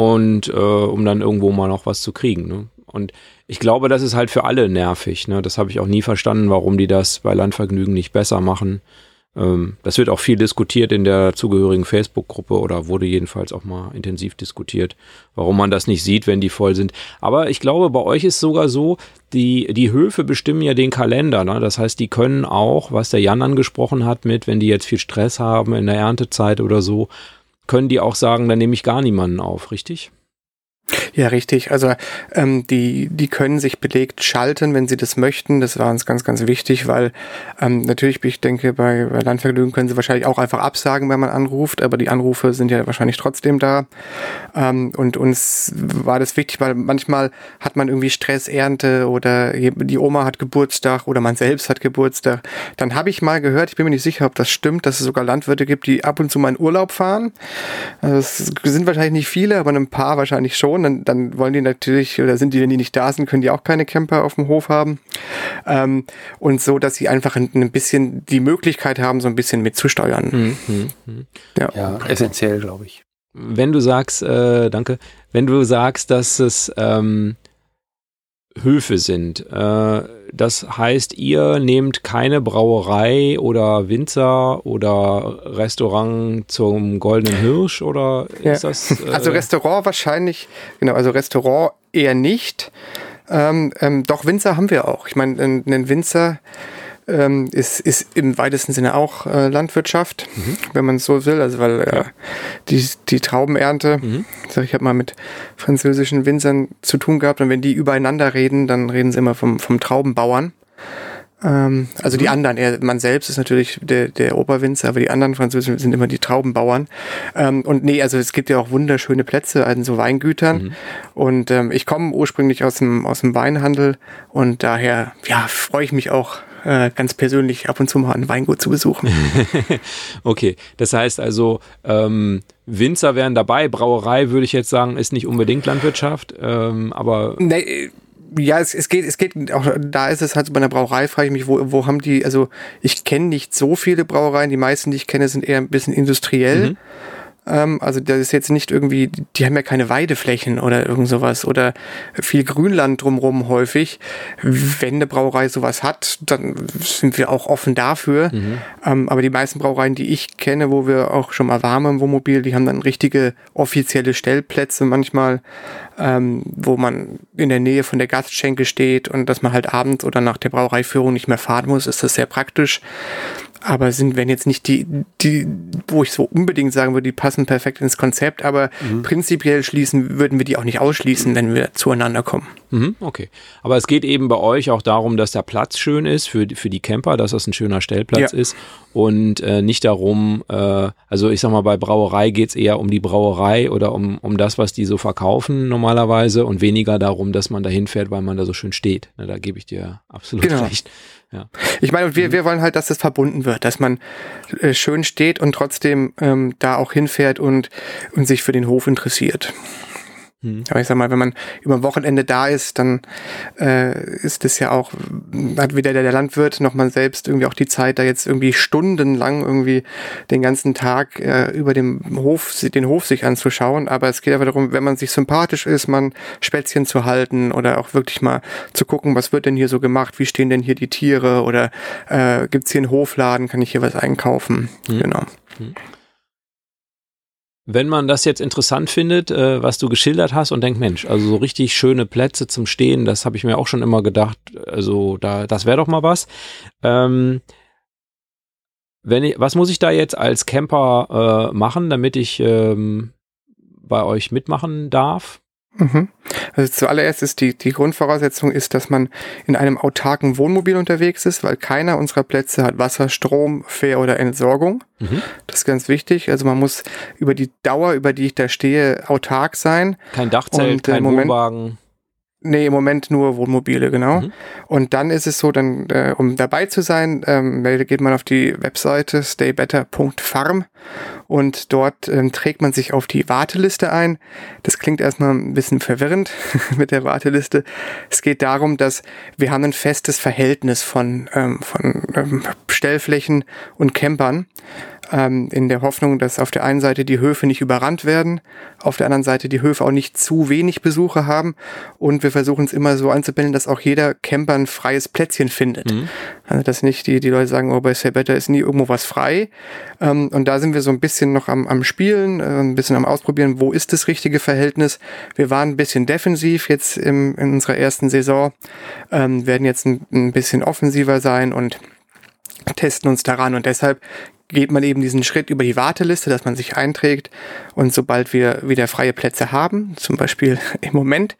B: und äh, um dann irgendwo mal noch was zu kriegen. Ne? Und ich glaube, das ist halt für alle nervig. Ne? Das habe ich auch nie verstanden, warum die das bei Landvergnügen nicht besser machen. Ähm, das wird auch viel diskutiert in der zugehörigen Facebook-Gruppe oder wurde jedenfalls auch mal intensiv diskutiert, warum man das nicht sieht, wenn die voll sind. Aber ich glaube, bei euch ist sogar so, die, die Höfe bestimmen ja den Kalender. Ne? Das heißt, die können auch, was der Jan angesprochen hat, mit, wenn die jetzt viel Stress haben in der Erntezeit oder so, können die auch sagen, dann nehme ich gar niemanden auf, richtig?
D: Ja, richtig. Also ähm, die, die können sich belegt schalten, wenn sie das möchten. Das war uns ganz, ganz wichtig, weil ähm, natürlich, ich denke, bei, bei Landvergnügen können sie wahrscheinlich auch einfach absagen, wenn man anruft, aber die Anrufe sind ja wahrscheinlich trotzdem da. Ähm, und uns war das wichtig, weil manchmal hat man irgendwie Stress, Ernte oder die Oma hat Geburtstag oder man selbst hat Geburtstag. Dann habe ich mal gehört, ich bin mir nicht sicher, ob das stimmt, dass es sogar Landwirte gibt, die ab und zu mal in Urlaub fahren. Also es sind wahrscheinlich nicht viele, aber ein paar wahrscheinlich schon. Dann dann wollen die natürlich, oder sind die, wenn die nicht da sind, können die auch keine Camper auf dem Hof haben. Ähm, und so, dass sie einfach ein, ein, bisschen die Möglichkeit haben, so ein bisschen mitzusteuern. Mhm.
C: mhm, mhm. Ja. ja, essentiell, glaube ich.
B: Wenn du sagst, äh, danke, wenn du sagst, dass es ähm, Höfe sind. Äh, das heißt, ihr nehmt keine Brauerei oder Winzer oder Restaurant zum Goldenen Hirsch oder
D: ja. ist das? Äh also Restaurant wahrscheinlich, genau, also Restaurant eher nicht. Ähm, ähm, doch Winzer haben wir auch. Ich meine, einen Winzer ähm, ist, ist im weitesten Sinne auch äh, Landwirtschaft, mhm. wenn man es so will. Also weil äh, die, die Traubenernte, mhm. ich habe mal mit französischen Winzern zu tun gehabt und wenn die übereinander reden, dann reden sie immer vom, vom Traubenbauern. Ähm, also mhm. die anderen, er, man selbst ist natürlich der, der Oberwinzer, aber die anderen Französischen sind immer die Traubenbauern. Ähm, und nee, also es gibt ja auch wunderschöne Plätze an so Weingütern. Mhm. Und ähm, ich komme ursprünglich aus dem, aus dem Weinhandel und daher ja, freue ich mich auch äh, ganz persönlich ab und zu mal ein Weingut zu besuchen.
B: okay, das heißt also, ähm, Winzer wären dabei, Brauerei würde ich jetzt sagen, ist nicht unbedingt Landwirtschaft, ähm, aber.
D: Nee, ja, es, es geht, es geht auch, da ist es halt so bei einer Brauerei, frage ich mich, wo, wo haben die, also ich kenne nicht so viele Brauereien, die meisten, die ich kenne, sind eher ein bisschen industriell. Mhm. Ähm, also das ist jetzt nicht irgendwie, die haben ja keine Weideflächen oder irgend sowas oder viel Grünland drumrum häufig. Wenn eine Brauerei sowas hat, dann sind wir auch offen dafür. Mhm. Ähm, aber die meisten Brauereien, die ich kenne, wo wir auch schon mal warm im Wohnmobil, die haben dann richtige offizielle Stellplätze manchmal, ähm, wo man in der Nähe von der Gastschenke steht und dass man halt abends oder nach der Brauereiführung nicht mehr fahren muss, ist das sehr praktisch aber sind, wenn jetzt nicht die, die, wo ich so unbedingt sagen würde, die passen perfekt ins Konzept, aber mhm. prinzipiell schließen, würden wir die auch nicht ausschließen, wenn wir zueinander kommen.
B: Mhm, okay. Aber es geht eben bei euch auch darum, dass der Platz schön ist für, für die Camper, dass das ein schöner Stellplatz ja. ist und äh, nicht darum, äh, also ich sag mal, bei Brauerei geht's eher um die Brauerei oder um, um das, was die so verkaufen normalerweise und weniger darum, dass man da hinfährt, weil man da so schön steht. Na, da gebe ich dir absolut genau. recht.
D: Ja. Ich meine, wir, mhm. wir wollen halt, dass es verbunden wird, dass man äh, schön steht und trotzdem ähm, da auch hinfährt und, und sich für den Hof interessiert. Mhm. Aber ich sag mal, wenn man über Wochenende da ist, dann äh, ist es ja auch, hat weder der Landwirt noch man selbst irgendwie auch die Zeit, da jetzt irgendwie stundenlang irgendwie den ganzen Tag äh, über dem Hof, den Hof sich anzuschauen. Aber es geht einfach darum, wenn man sich sympathisch ist, man Spätzchen zu halten oder auch wirklich mal zu gucken, was wird denn hier so gemacht, wie stehen denn hier die Tiere oder äh, gibt hier einen Hofladen, kann ich hier was einkaufen? Mhm. Genau. Mhm
B: wenn man das jetzt interessant findet, äh, was du geschildert hast und denkt, Mensch, also so richtig schöne Plätze zum Stehen, das habe ich mir auch schon immer gedacht, also da, das wäre doch mal was. Ähm, wenn ich, was muss ich da jetzt als Camper äh, machen, damit ich ähm, bei euch mitmachen darf?
D: Mhm. Also zuallererst ist die, die Grundvoraussetzung ist, dass man in einem autarken Wohnmobil unterwegs ist, weil keiner unserer Plätze hat Wasser, Strom, Fähr- oder Entsorgung. Mhm. Das ist ganz wichtig. Also man muss über die Dauer, über die ich da stehe, autark sein.
B: Kein Dachzelt, Und, äh, kein Moment, Wohnwagen.
D: Nee, im Moment nur Wohnmobile, genau. Mhm. Und dann ist es so, dann, äh, um dabei zu sein, ähm, geht man auf die Webseite staybetter.farm und dort ähm, trägt man sich auf die Warteliste ein. Das klingt erstmal ein bisschen verwirrend mit der Warteliste. Es geht darum, dass wir haben ein festes Verhältnis von, ähm, von ähm, Stellflächen und Campern ähm, in der Hoffnung, dass auf der einen Seite die Höfe nicht überrannt werden, auf der anderen Seite die Höfe auch nicht zu wenig Besucher haben und wir versuchen es immer so anzubinden, dass auch jeder Camper ein freies Plätzchen findet. Mhm. Also dass nicht die, die Leute sagen, oh, bei Say Better ist nie irgendwo was frei. Ähm, und da sind wir so ein bisschen noch am, am Spielen, äh, ein bisschen am Ausprobieren, wo ist das richtige Verhältnis. Wir waren ein bisschen defensiv jetzt im, in unserer ersten Saison, ähm, werden jetzt ein, ein bisschen offensiver sein und testen uns daran und deshalb geht man eben diesen Schritt über die Warteliste, dass man sich einträgt und sobald wir wieder freie Plätze haben, zum Beispiel im Moment,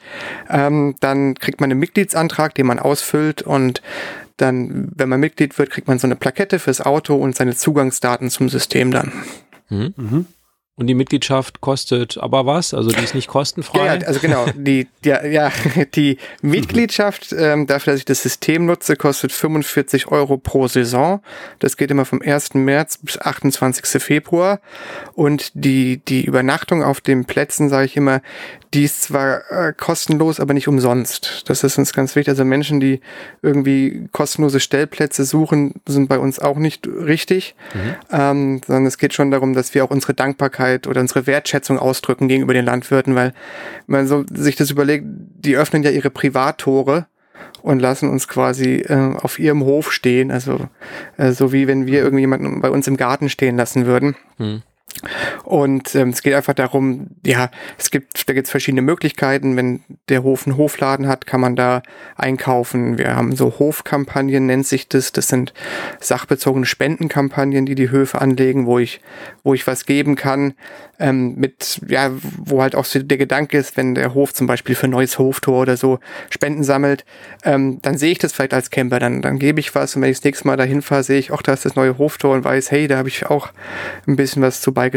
D: ähm, dann kriegt man einen Mitgliedsantrag, den man ausfüllt und dann, wenn man Mitglied wird, kriegt man so eine Plakette fürs Auto und seine Zugangsdaten zum System dann.
B: Mhm. Mhm. Und die Mitgliedschaft kostet aber was? Also die ist nicht kostenfrei?
D: Ja, also genau. Die, ja, ja, die Mitgliedschaft, ähm, dafür, dass ich das System nutze, kostet 45 Euro pro Saison. Das geht immer vom 1. März bis 28. Februar. Und die, die Übernachtung auf den Plätzen, sage ich immer, die ist zwar äh, kostenlos, aber nicht umsonst. Das ist uns ganz wichtig. Also Menschen, die irgendwie kostenlose Stellplätze suchen, sind bei uns auch nicht richtig, mhm. ähm, sondern es geht schon darum, dass wir auch unsere Dankbarkeit oder unsere Wertschätzung ausdrücken gegenüber den Landwirten, weil man so sich das überlegt, die öffnen ja ihre Privattore und lassen uns quasi äh, auf ihrem Hof stehen, also äh, so wie wenn wir mhm. irgendjemanden bei uns im Garten stehen lassen würden. Mhm. Und ähm, es geht einfach darum, ja, es gibt, da gibt es verschiedene Möglichkeiten. Wenn der Hof einen Hofladen hat, kann man da einkaufen. Wir haben so Hofkampagnen, nennt sich das. Das sind sachbezogene Spendenkampagnen, die die Höfe anlegen, wo ich, wo ich was geben kann ähm, mit, ja, wo halt auch so der Gedanke ist, wenn der Hof zum Beispiel für ein neues Hoftor oder so Spenden sammelt, ähm, dann sehe ich das vielleicht als Camper, dann, dann gebe ich was und wenn ich das nächste Mal dahin fahre, sehe ich, auch da ist das neue Hoftor und weiß, hey, da habe ich auch ein bisschen was zu beigetragen.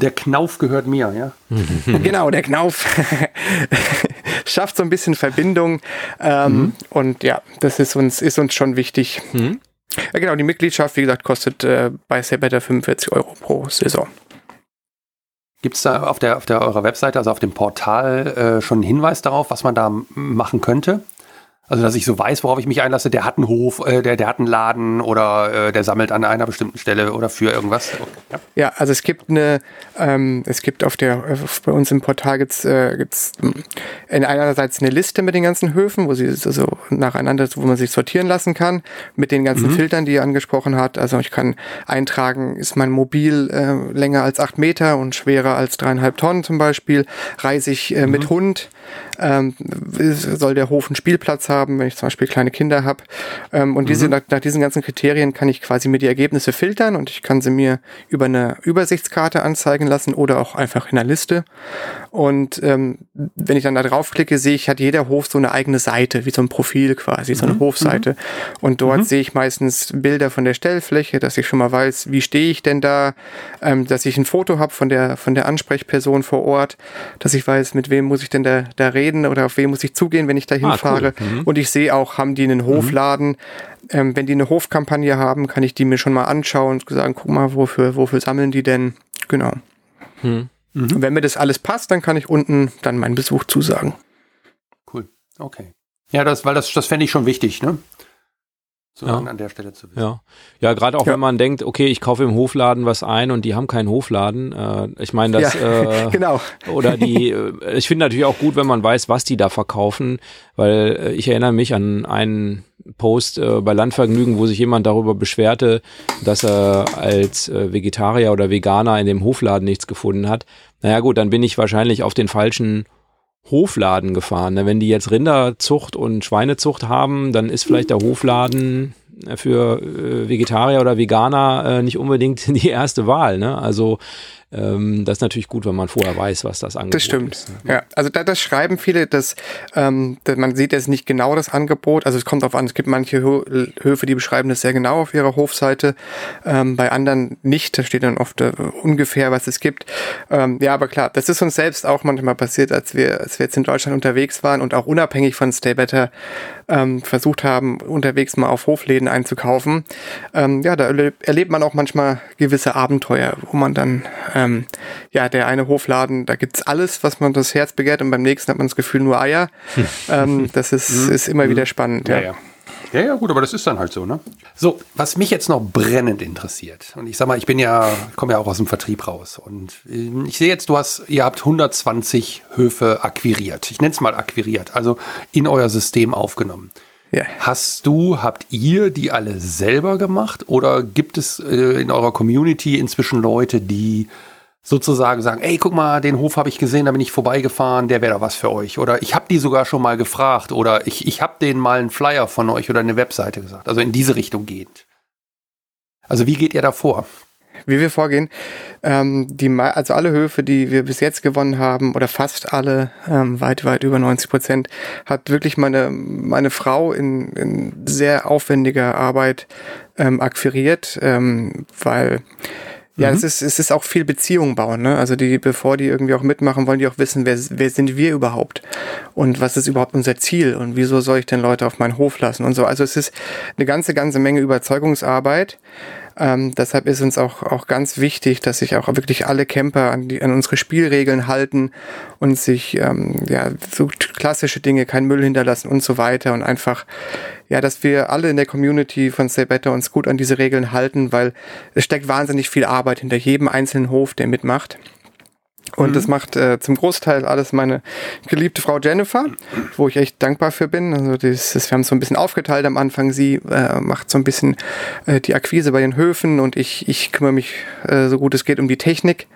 C: Der Knauf gehört mir, ja.
D: genau, der Knauf schafft so ein bisschen Verbindung ähm, mhm. und ja, das ist uns, ist uns schon wichtig. Mhm. Ja, genau, die Mitgliedschaft, wie gesagt, kostet äh, bei Sebetter 45 Euro pro Saison.
C: Gibt es da auf der, auf der eurer Webseite, also auf dem Portal, äh, schon einen Hinweis darauf, was man da machen könnte? Also, dass ich so weiß, worauf ich mich einlasse, der hat einen Hof, äh, der, der hat einen Laden oder äh, der sammelt an einer bestimmten Stelle oder für irgendwas.
D: Ja. ja. also es gibt eine, ähm, es gibt auf der, bei uns im Portal gibt's, äh, gibt's in einerseits eine Liste mit den ganzen Höfen, wo sie also nacheinander, wo man sich sortieren lassen kann, mit den ganzen mhm. Filtern, die ihr angesprochen hat. Also ich kann eintragen, ist mein Mobil äh, länger als acht Meter und schwerer als dreieinhalb Tonnen zum Beispiel, reise ich äh, mhm. mit Hund, ähm, soll der Hof einen Spielplatz haben, wenn ich zum Beispiel kleine Kinder habe. Ähm, und mhm. diese, nach, nach, diesen ganzen Kriterien kann ich quasi mir die Ergebnisse filtern und ich kann sie mir über eine Übersichtskarte anzeigen lassen oder auch einfach in einer Liste. Und ähm, wenn ich dann da draufklicke, sehe ich, hat jeder Hof so eine eigene Seite, wie so ein Profil quasi, so eine mhm. Hofseite. Mhm. Und dort mhm. sehe ich meistens Bilder von der Stellfläche, dass ich schon mal weiß, wie stehe ich denn da, ähm, dass ich ein Foto habe von der, von der Ansprechperson vor Ort, dass ich weiß, mit wem muss ich denn da da reden oder auf wen muss ich zugehen, wenn ich da hinfahre. Ah, cool. mhm. Und ich sehe auch, haben die einen Hofladen. Ähm, wenn die eine Hofkampagne haben, kann ich die mir schon mal anschauen und sagen, guck mal, wofür, wofür sammeln die denn? Genau. Mhm. Und wenn mir das alles passt, dann kann ich unten dann meinen Besuch zusagen.
C: Cool. Okay. Ja, das, weil das, das fände ich schon wichtig, ne?
B: so ja. an der Stelle zu wissen. Ja, ja gerade auch ja. wenn man denkt, okay, ich kaufe im Hofladen was ein und die haben keinen Hofladen. Äh, ich meine, das ja,
D: äh, genau.
B: oder die, äh, ich finde natürlich auch gut, wenn man weiß, was die da verkaufen, weil äh, ich erinnere mich an einen Post äh, bei Landvergnügen, wo sich jemand darüber beschwerte, dass er als äh, Vegetarier oder Veganer in dem Hofladen nichts gefunden hat. Naja gut, dann bin ich wahrscheinlich auf den falschen Hofladen gefahren. Ne? Wenn die jetzt Rinderzucht und Schweinezucht haben, dann ist vielleicht der Hofladen äh, für äh, Vegetarier oder Veganer äh, nicht unbedingt die erste Wahl. Ne? Also ähm, das ist natürlich gut, wenn man vorher weiß, was das Angebot
D: ist. Das stimmt.
B: Ist,
D: ne? Ja, also da, das schreiben viele, dass, ähm, dass man sieht jetzt nicht genau das Angebot. Also es kommt darauf an, es gibt manche Höfe, die beschreiben das sehr genau auf ihrer Hofseite, ähm, bei anderen nicht. Da steht dann oft äh, ungefähr, was es gibt. Ähm, ja, aber klar, das ist uns selbst auch manchmal passiert, als wir, als wir jetzt in Deutschland unterwegs waren und auch unabhängig von Stay Better ähm, versucht haben, unterwegs mal auf Hofläden einzukaufen. Ähm, ja, da erlebt man auch manchmal gewisse Abenteuer, wo man dann äh, ähm, ja, der eine Hofladen, da gibt's alles, was man das Herz begehrt und beim nächsten hat man das Gefühl nur Eier. ähm, das ist, mhm. ist immer wieder mhm. spannend.
C: Ja. ja. ja. Ja, ja, gut, aber das ist dann halt so, ne? So, was mich jetzt noch brennend interessiert, und ich sag mal, ich bin ja, komme ja auch aus dem Vertrieb raus, und ähm, ich sehe jetzt, du hast, ihr habt 120 Höfe akquiriert. Ich nenne es mal akquiriert, also in euer System aufgenommen. Ja. Hast du, habt ihr die alle selber gemacht oder gibt es äh, in eurer Community inzwischen Leute, die sozusagen sagen, ey, guck mal, den Hof habe ich gesehen, da bin ich vorbeigefahren, der wäre doch was für euch. Oder ich habe die sogar schon mal gefragt oder ich, ich habe denen mal einen Flyer von euch oder eine Webseite gesagt. Also in diese Richtung gehend. Also wie geht ihr da vor?
D: Wie wir vorgehen, ähm, die, also alle Höfe, die wir bis jetzt gewonnen haben, oder fast alle, ähm, weit, weit über 90 Prozent, hat wirklich meine, meine Frau in, in sehr aufwendiger Arbeit ähm, akquiriert, ähm, weil ja, mhm. es ist, es ist auch viel Beziehung bauen, ne? Also die, bevor die irgendwie auch mitmachen, wollen die auch wissen, wer, wer sind wir überhaupt? Und was ist überhaupt unser Ziel? Und wieso soll ich denn Leute auf meinen Hof lassen? Und so. Also es ist eine ganze, ganze Menge Überzeugungsarbeit. Ähm, deshalb ist uns auch, auch ganz wichtig, dass sich auch wirklich alle Camper an, die, an unsere Spielregeln halten und sich ähm, ja, so klassische Dinge, kein Müll hinterlassen und so weiter und einfach, ja, dass wir alle in der Community von Stay Better uns gut an diese Regeln halten, weil es steckt wahnsinnig viel Arbeit hinter jedem einzelnen Hof, der mitmacht. Und mhm. das macht äh, zum Großteil alles meine geliebte Frau Jennifer, wo ich echt dankbar für bin. Also das, das, wir haben es so ein bisschen aufgeteilt am Anfang. Sie äh, macht so ein bisschen äh, die Akquise bei den Höfen und ich, ich kümmere mich äh, so gut es geht um die Technik.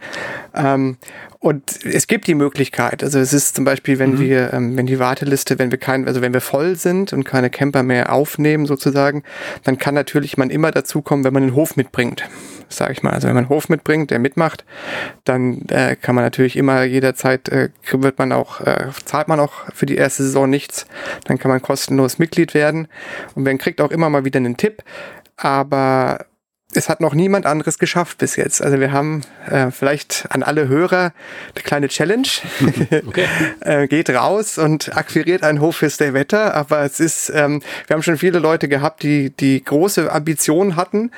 D: Ähm, und es gibt die Möglichkeit, also es ist zum Beispiel, wenn mhm. wir, ähm, wenn die Warteliste, wenn wir kein, also wenn wir voll sind und keine Camper mehr aufnehmen sozusagen, dann kann natürlich man immer dazukommen, wenn man den Hof mitbringt sage ich mal. Also wenn man einen Hof mitbringt, der mitmacht, dann äh, kann man natürlich immer jederzeit äh, wird man auch äh, zahlt man auch für die erste Saison nichts, dann kann man kostenlos Mitglied werden. Und man kriegt auch immer mal wieder einen Tipp, aber es hat noch niemand anderes geschafft bis jetzt. Also wir haben äh, vielleicht an alle Hörer eine kleine Challenge. Okay. äh, geht raus und akquiriert einen Hof fürs der Wetter. Aber es ist, ähm, wir haben schon viele Leute gehabt, die die große Ambitionen hatten,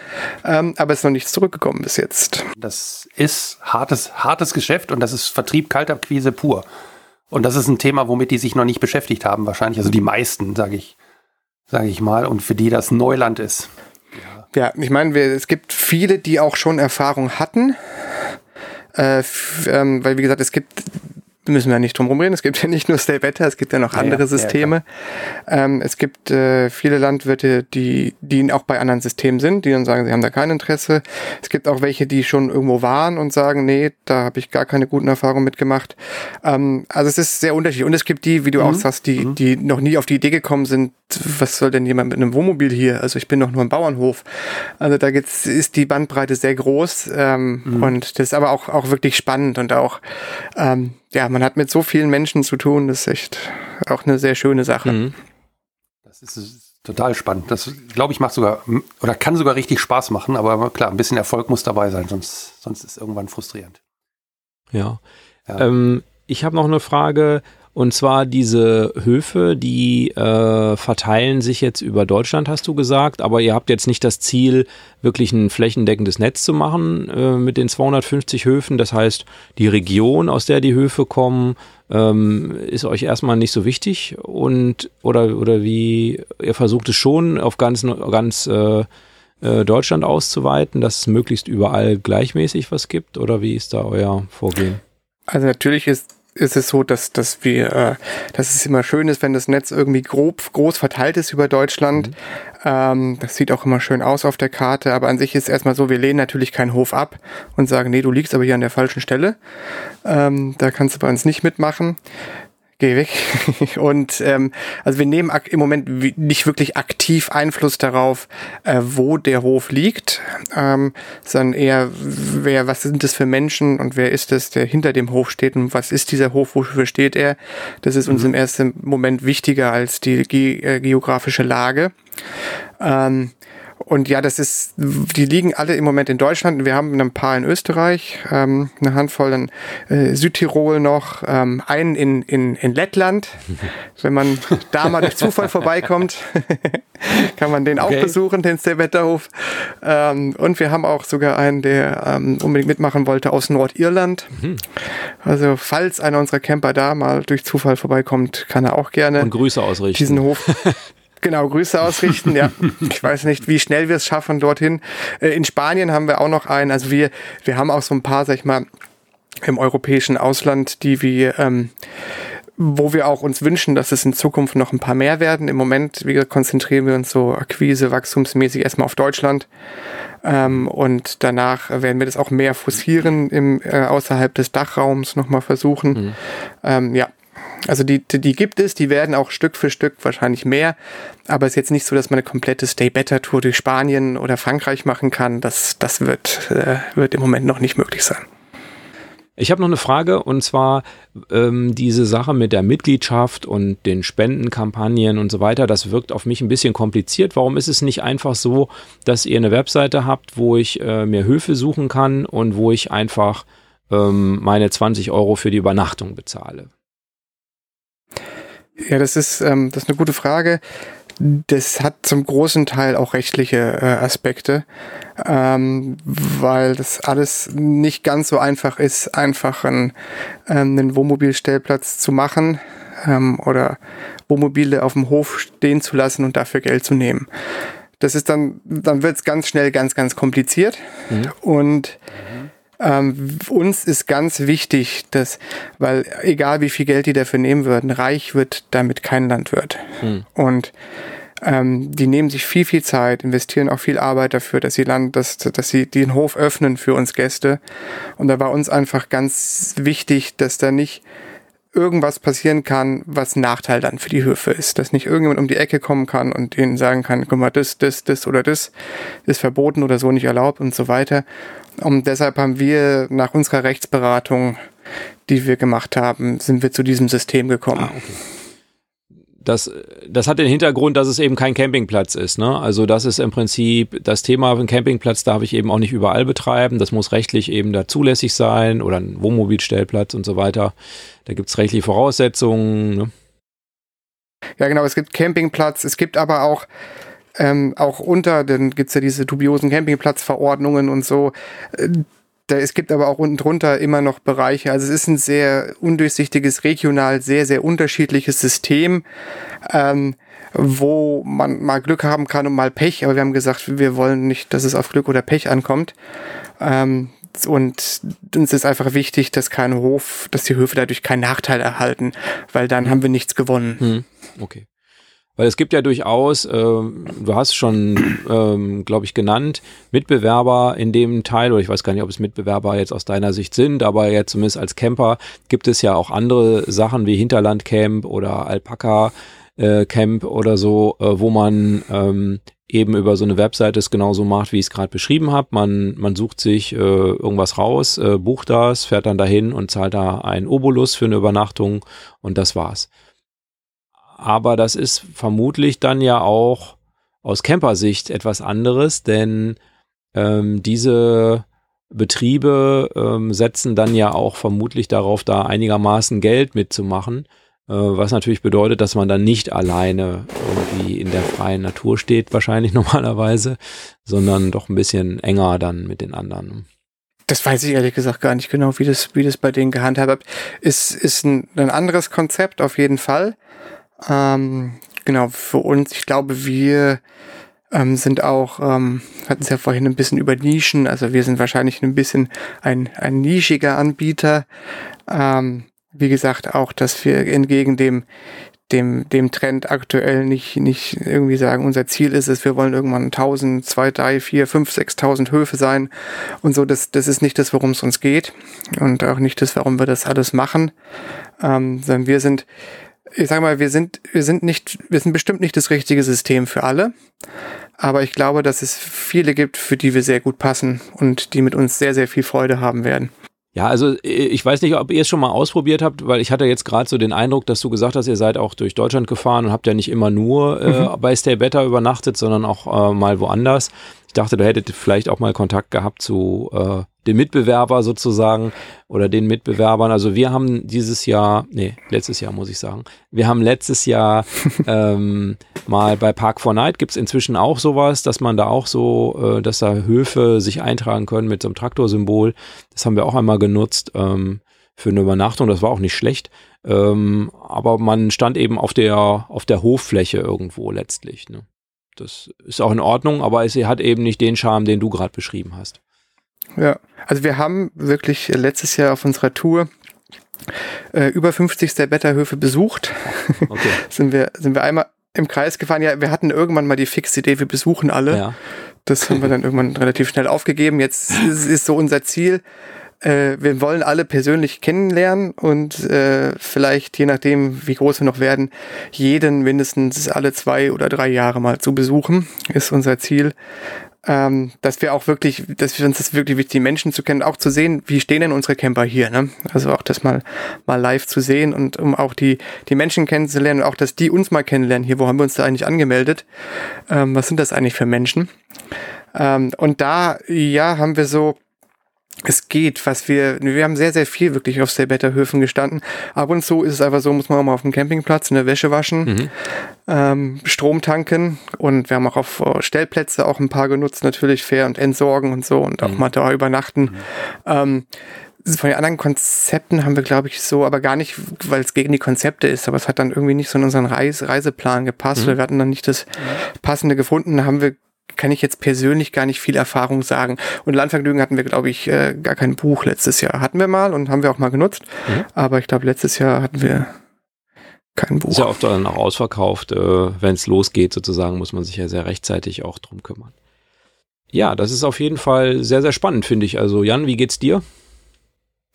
D: ähm, aber es ist noch nichts zurückgekommen bis jetzt.
C: Das ist hartes, hartes Geschäft und das ist Vertrieb Kaltakquise pur. Und das ist ein Thema, womit die sich noch nicht beschäftigt haben, wahrscheinlich. Also die meisten, sage ich, sage ich mal, und für die das Neuland ist.
D: Ja, ich meine, es gibt viele, die auch schon Erfahrung hatten. Äh, ähm, weil, wie gesagt, es gibt müssen wir ja nicht drum rumreden. Es gibt ja nicht nur Stay Better, es gibt ja noch ja, andere Systeme. Ja, ähm, es gibt äh, viele Landwirte, die, die auch bei anderen Systemen sind, die dann sagen, sie haben da kein Interesse. Es gibt auch welche, die schon irgendwo waren und sagen, nee, da habe ich gar keine guten Erfahrungen mitgemacht. Ähm, also es ist sehr unterschiedlich. Und es gibt die, wie du mhm. auch sagst, die, mhm. die noch nie auf die Idee gekommen sind, was soll denn jemand mit einem Wohnmobil hier? Also ich bin doch nur ein Bauernhof. Also da gibt's, ist die Bandbreite sehr groß ähm, mhm. und das ist aber auch, auch wirklich spannend und auch ähm, ja, man hat mit so vielen Menschen zu tun, das ist echt auch eine sehr schöne Sache. Mhm.
C: Das ist total spannend. Das, glaube ich, macht sogar oder kann sogar richtig Spaß machen, aber klar, ein bisschen Erfolg muss dabei sein, sonst, sonst ist es irgendwann frustrierend.
B: Ja. ja. Ähm, ich habe noch eine Frage. Und zwar diese Höfe, die äh, verteilen sich jetzt über Deutschland, hast du gesagt, aber ihr habt jetzt nicht das Ziel, wirklich ein flächendeckendes Netz zu machen äh, mit den 250 Höfen. Das heißt, die Region, aus der die Höfe kommen, ähm, ist euch erstmal nicht so wichtig und oder oder wie ihr versucht es schon auf ganz ganz äh, äh, Deutschland auszuweiten, dass es möglichst überall gleichmäßig was gibt oder wie ist da euer Vorgehen?
D: Also natürlich ist ist es so, dass, dass wir, äh, dass es immer schön ist, wenn das Netz irgendwie grob, groß verteilt ist über Deutschland. Mhm. Ähm, das sieht auch immer schön aus auf der Karte, aber an sich ist es erstmal so, wir lehnen natürlich keinen Hof ab und sagen, nee, du liegst aber hier an der falschen Stelle. Ähm, da kannst du bei uns nicht mitmachen geh weg. und ähm, also wir nehmen im Moment nicht wirklich aktiv Einfluss darauf, äh, wo der Hof liegt, ähm, sondern eher, wer, was sind das für Menschen und wer ist es, der hinter dem Hof steht und was ist dieser Hof, wofür steht er. Das ist uns mhm. im ersten Moment wichtiger als die ge äh, geografische Lage. Ähm, und ja, das ist, die liegen alle im Moment in Deutschland. Wir haben ein paar in Österreich, ähm, eine Handvoll in äh, Südtirol noch, ähm, einen in, in, in Lettland. Wenn man da mal durch Zufall vorbeikommt, kann man den okay. auch besuchen, den Wetterhof. Ähm, und wir haben auch sogar einen, der ähm, unbedingt mitmachen wollte aus Nordirland. Mhm. Also falls einer unserer Camper da mal durch Zufall vorbeikommt, kann er auch gerne
B: und Grüße ausrichten.
D: diesen Hof Genau, Grüße ausrichten. Ja, ich weiß nicht, wie schnell wir es schaffen dorthin. Äh, in Spanien haben wir auch noch einen. Also wir, wir haben auch so ein paar, sag ich mal, im europäischen Ausland, die wir, ähm, wo wir auch uns wünschen, dass es in Zukunft noch ein paar mehr werden. Im Moment, wie gesagt, konzentrieren wir uns so akquise, wachstumsmäßig erstmal auf Deutschland. Ähm, und danach werden wir das auch mehr forcieren im äh, außerhalb des Dachraums nochmal versuchen. Mhm. Ähm, ja, also die, die gibt es, die werden auch Stück für Stück wahrscheinlich mehr, aber es ist jetzt nicht so, dass man eine komplette Stay Better Tour durch Spanien oder Frankreich machen kann. Das, das wird, äh, wird im Moment noch nicht möglich sein.
B: Ich habe noch eine Frage und zwar ähm, diese Sache mit der Mitgliedschaft und den Spendenkampagnen und so weiter, das wirkt auf mich ein bisschen kompliziert. Warum ist es nicht einfach so, dass ihr eine Webseite habt, wo ich äh, mir Höfe suchen kann und wo ich einfach ähm, meine 20 Euro für die Übernachtung bezahle?
D: Ja, das ist, ähm, das ist eine gute Frage. Das hat zum großen Teil auch rechtliche äh, Aspekte, ähm, weil das alles nicht ganz so einfach ist, einfach einen, ähm, einen Wohnmobilstellplatz zu machen ähm, oder Wohnmobile auf dem Hof stehen zu lassen und dafür Geld zu nehmen. Das ist dann, dann wird es ganz schnell ganz, ganz kompliziert. Mhm. Und mhm ähm, uns ist ganz wichtig, dass, weil egal wie viel Geld die dafür nehmen würden, reich wird damit kein Landwirt. Hm. Und ähm, die nehmen sich viel, viel Zeit, investieren auch viel Arbeit dafür, dass sie Land, dass, dass sie den Hof öffnen für uns Gäste. Und da war uns einfach ganz wichtig, dass da nicht irgendwas passieren kann, was Nachteil dann für die Höfe ist. Dass nicht irgendjemand um die Ecke kommen kann und denen sagen kann, guck mal, das, das, das oder das ist verboten oder so nicht erlaubt und so weiter. Und deshalb haben wir nach unserer Rechtsberatung, die wir gemacht haben, sind wir zu diesem System gekommen. Ah, okay.
B: Das, das hat den Hintergrund, dass es eben kein Campingplatz ist. Ne? Also das ist im Prinzip das Thema, ein Campingplatz darf ich eben auch nicht überall betreiben. Das muss rechtlich eben da zulässig sein oder ein Wohnmobilstellplatz und so weiter. Da gibt es rechtliche Voraussetzungen. Ne?
D: Ja genau, es gibt Campingplatz, es gibt aber auch ähm, auch unter, dann gibt's ja diese dubiosen Campingplatzverordnungen und so. Äh, da, es gibt aber auch unten drunter immer noch Bereiche. Also es ist ein sehr undurchsichtiges, regional sehr, sehr unterschiedliches System, ähm, wo man mal Glück haben kann und mal Pech. Aber wir haben gesagt, wir wollen nicht, dass es auf Glück oder Pech ankommt. Ähm, und uns ist einfach wichtig, dass kein Hof, dass die Höfe dadurch keinen Nachteil erhalten, weil dann haben wir nichts gewonnen. Hm,
B: okay. Weil es gibt ja durchaus, äh, du hast schon, ähm, glaube ich, genannt, Mitbewerber in dem Teil, oder ich weiß gar nicht, ob es Mitbewerber jetzt aus deiner Sicht sind, aber jetzt zumindest als Camper gibt es ja auch andere Sachen wie Hinterlandcamp oder Alpaka. Äh, Camp oder so, äh, wo man ähm, eben über so eine Webseite es genauso macht, wie ich es gerade beschrieben habe. Man, man sucht sich äh, irgendwas raus, äh, bucht das, fährt dann dahin und zahlt da einen Obolus für eine Übernachtung und das war's. Aber das ist vermutlich dann ja auch aus Campersicht etwas anderes, denn ähm, diese Betriebe ähm, setzen dann ja auch vermutlich darauf, da einigermaßen Geld mitzumachen. was natürlich bedeutet, dass man dann nicht alleine irgendwie in der freien Natur steht, wahrscheinlich normalerweise, sondern doch ein bisschen enger dann mit den anderen.
D: Das weiß ich ehrlich gesagt gar nicht genau, wie das, wie das bei denen gehandhabt habt. Ist, ist ein, ein anderes Konzept auf jeden Fall. Ähm, genau, für uns, ich glaube, wir ähm, sind auch, ähm, hatten es ja vorhin ein bisschen über Nischen, also wir sind wahrscheinlich ein bisschen ein, ein nischiger Anbieter. Ähm, wie gesagt, auch, dass wir entgegen dem, dem, dem Trend aktuell nicht, nicht irgendwie sagen, unser Ziel ist es, wir wollen irgendwann 1000, 2, 3, 4, 5, 6000 Höfe sein und so. Das, das ist nicht das, worum es uns geht und auch nicht das, warum wir das alles machen, ähm, sondern wir sind, ich sag mal, wir sind, wir sind nicht, wir sind bestimmt nicht das richtige System für alle, aber ich glaube, dass es viele gibt, für die wir sehr gut passen und die mit uns sehr, sehr viel Freude haben werden.
B: Ja, also äh, ich weiß nicht, ob ihr es schon mal ausprobiert habt, weil ich hatte jetzt gerade so den Eindruck, dass du gesagt hast, ihr seid auch durch Deutschland gefahren und habt ja nicht immer nur äh, mhm. bei Stay Better übernachtet, sondern auch äh, mal woanders. Ich dachte, du hättet vielleicht auch mal Kontakt gehabt zu äh, dem Mitbewerber sozusagen oder den Mitbewerbern. Also wir haben dieses Jahr, nee, letztes Jahr muss ich sagen, wir haben letztes Jahr ähm, mal bei Park for Night gibt es inzwischen auch sowas, dass man da auch so, äh, dass da Höfe sich eintragen können mit so einem Traktorsymbol. Das haben wir auch einmal genutzt ähm, für eine Übernachtung. Das war auch nicht schlecht. Ähm, aber man stand eben auf der, auf der Hoffläche irgendwo letztlich. Ne? Das ist auch in Ordnung, aber es hat eben nicht den Charme, den du gerade beschrieben hast.
D: Ja, also wir haben wirklich letztes Jahr auf unserer Tour äh, über 50 der Betterhöfe besucht. Okay. sind, wir, sind wir einmal im Kreis gefahren. Ja, wir hatten irgendwann mal die fixe Idee, wir besuchen alle. Ja. Das haben wir dann irgendwann relativ schnell aufgegeben. Jetzt ist, ist so unser Ziel, äh, wir wollen alle persönlich kennenlernen und äh, vielleicht, je nachdem, wie groß wir noch werden, jeden mindestens alle zwei oder drei Jahre mal zu besuchen, ist unser Ziel. Ähm, dass wir auch wirklich, dass wir uns das wirklich wichtig, die Menschen zu kennen, auch zu sehen, wie stehen denn unsere Camper hier, ne? Also auch das mal, mal live zu sehen und um auch die, die Menschen kennenzulernen und auch, dass die uns mal kennenlernen. Hier, wo haben wir uns da eigentlich angemeldet? Ähm, was sind das eigentlich für Menschen? Ähm, und da, ja, haben wir so, es geht, was wir, wir haben sehr, sehr viel wirklich auf Höfen gestanden. Ab und zu ist es einfach so, muss man auch mal auf dem Campingplatz eine Wäsche waschen, mhm. ähm, Strom tanken und wir haben auch auf äh, Stellplätze auch ein paar genutzt, natürlich fair und entsorgen und so und auch mhm. mal da übernachten. Mhm. Ähm, von den anderen Konzepten haben wir, glaube ich, so, aber gar nicht, weil es gegen die Konzepte ist, aber es hat dann irgendwie nicht so in unseren Reis Reiseplan gepasst. Mhm. Wir hatten dann nicht das mhm. Passende gefunden, da haben wir kann ich jetzt persönlich gar nicht viel Erfahrung sagen. Und Landvergnügen hatten wir, glaube ich, äh, gar kein Buch letztes Jahr. Hatten wir mal und haben wir auch mal genutzt. Mhm. Aber ich glaube, letztes Jahr hatten wir kein Buch.
B: Ist ja oft dann auch ausverkauft. Äh, Wenn es losgeht, sozusagen, muss man sich ja sehr rechtzeitig auch drum kümmern. Ja, das ist auf jeden Fall sehr, sehr spannend, finde ich. Also, Jan, wie geht's dir?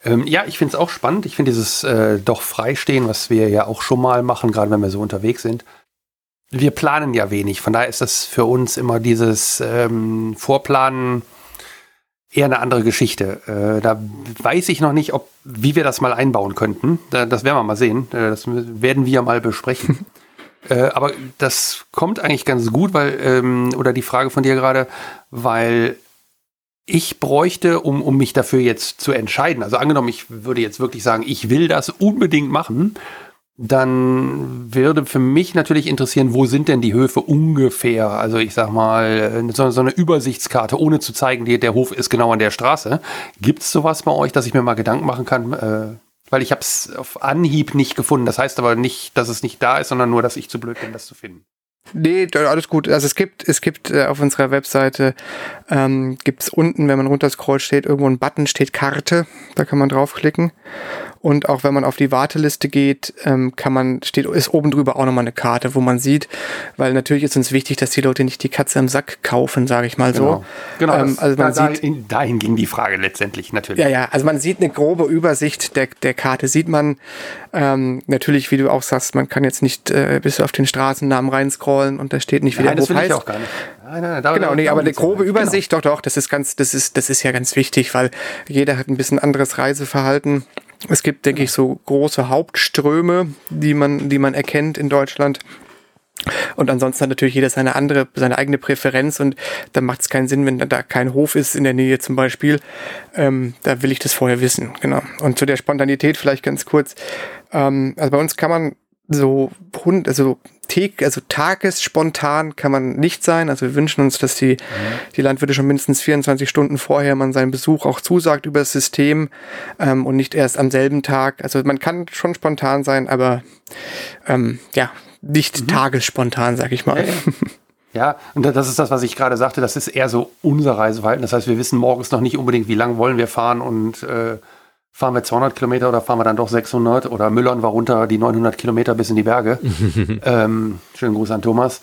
C: Ähm, ja, ich finde es auch spannend. Ich finde dieses äh, doch Freistehen, was wir ja auch schon mal machen, gerade wenn wir so unterwegs sind, wir planen ja wenig. Von daher ist das für uns immer dieses ähm, Vorplanen eher eine andere Geschichte. Äh, da weiß ich noch nicht, ob, wie wir das mal einbauen könnten. Da, das werden wir mal sehen. Äh, das werden wir mal besprechen. äh, aber das kommt eigentlich ganz gut, weil, ähm, oder die Frage von dir gerade, weil ich bräuchte, um, um mich dafür jetzt zu entscheiden, also angenommen, ich würde jetzt wirklich sagen, ich will das unbedingt machen, dann würde für mich natürlich interessieren, wo sind denn die Höfe ungefähr? Also ich sag mal, so, so eine Übersichtskarte, ohne zu zeigen, die, der Hof ist genau an der Straße. Gibt es sowas bei euch, dass ich mir mal Gedanken machen kann? Äh, weil ich habe es auf Anhieb nicht gefunden. Das heißt aber nicht, dass es nicht da ist, sondern nur, dass ich zu blöd bin, das zu finden.
D: Nee, alles gut. Also es gibt, es gibt äh, auf unserer Webseite ähm, gibt es unten, wenn man runterscrollt, steht irgendwo ein Button, steht Karte. Da kann man draufklicken. Und auch wenn man auf die Warteliste geht, ähm, kann man, steht, ist oben drüber auch nochmal eine Karte, wo man sieht, weil natürlich ist uns wichtig, dass die Leute nicht die Katze im Sack kaufen, sage ich mal
C: genau.
D: so.
C: Genau, ähm, also man da, sieht, dahin ging die Frage letztendlich natürlich.
D: Ja, ja, also man sieht eine grobe Übersicht der, der Karte, sieht man ähm, natürlich, wie du auch sagst, man kann jetzt nicht äh, bis auf den Straßennamen reinscrollen und da steht nicht, wie
C: nein,
D: der
C: Hof heißt. auch gar nicht.
D: Nein, nein, da, genau, nee, aber eine grobe genau. Übersicht, genau. doch, doch, das ist ganz, das ist, das ist ja ganz wichtig, weil jeder hat ein bisschen anderes Reiseverhalten es gibt, denke ich, so große Hauptströme, die man, die man erkennt in Deutschland. Und ansonsten hat natürlich jeder seine andere, seine eigene Präferenz und da macht es keinen Sinn, wenn da kein Hof ist in der Nähe zum Beispiel. Ähm, da will ich das vorher wissen, genau. Und zu der Spontanität vielleicht ganz kurz. Ähm, also bei uns kann man so Hund, also also tagesspontan kann man nicht sein. Also wir wünschen uns, dass die, mhm. die Landwirte schon mindestens 24 Stunden vorher man seinen Besuch auch zusagt über das System ähm, und nicht erst am selben Tag. Also man kann schon spontan sein, aber ähm, ja, nicht mhm. tagesspontan, sag ich mal.
C: Ja, ja. Ja, und das ist das, was ich gerade sagte. Das ist eher so unser Reiseverhalten. Das heißt, wir wissen morgens noch nicht unbedingt, wie lang wollen wir fahren und äh, fahren wir 200 Kilometer oder fahren wir dann doch 600 oder müllern wir runter die 900 Kilometer bis in die Berge. ähm, schönen Gruß an Thomas.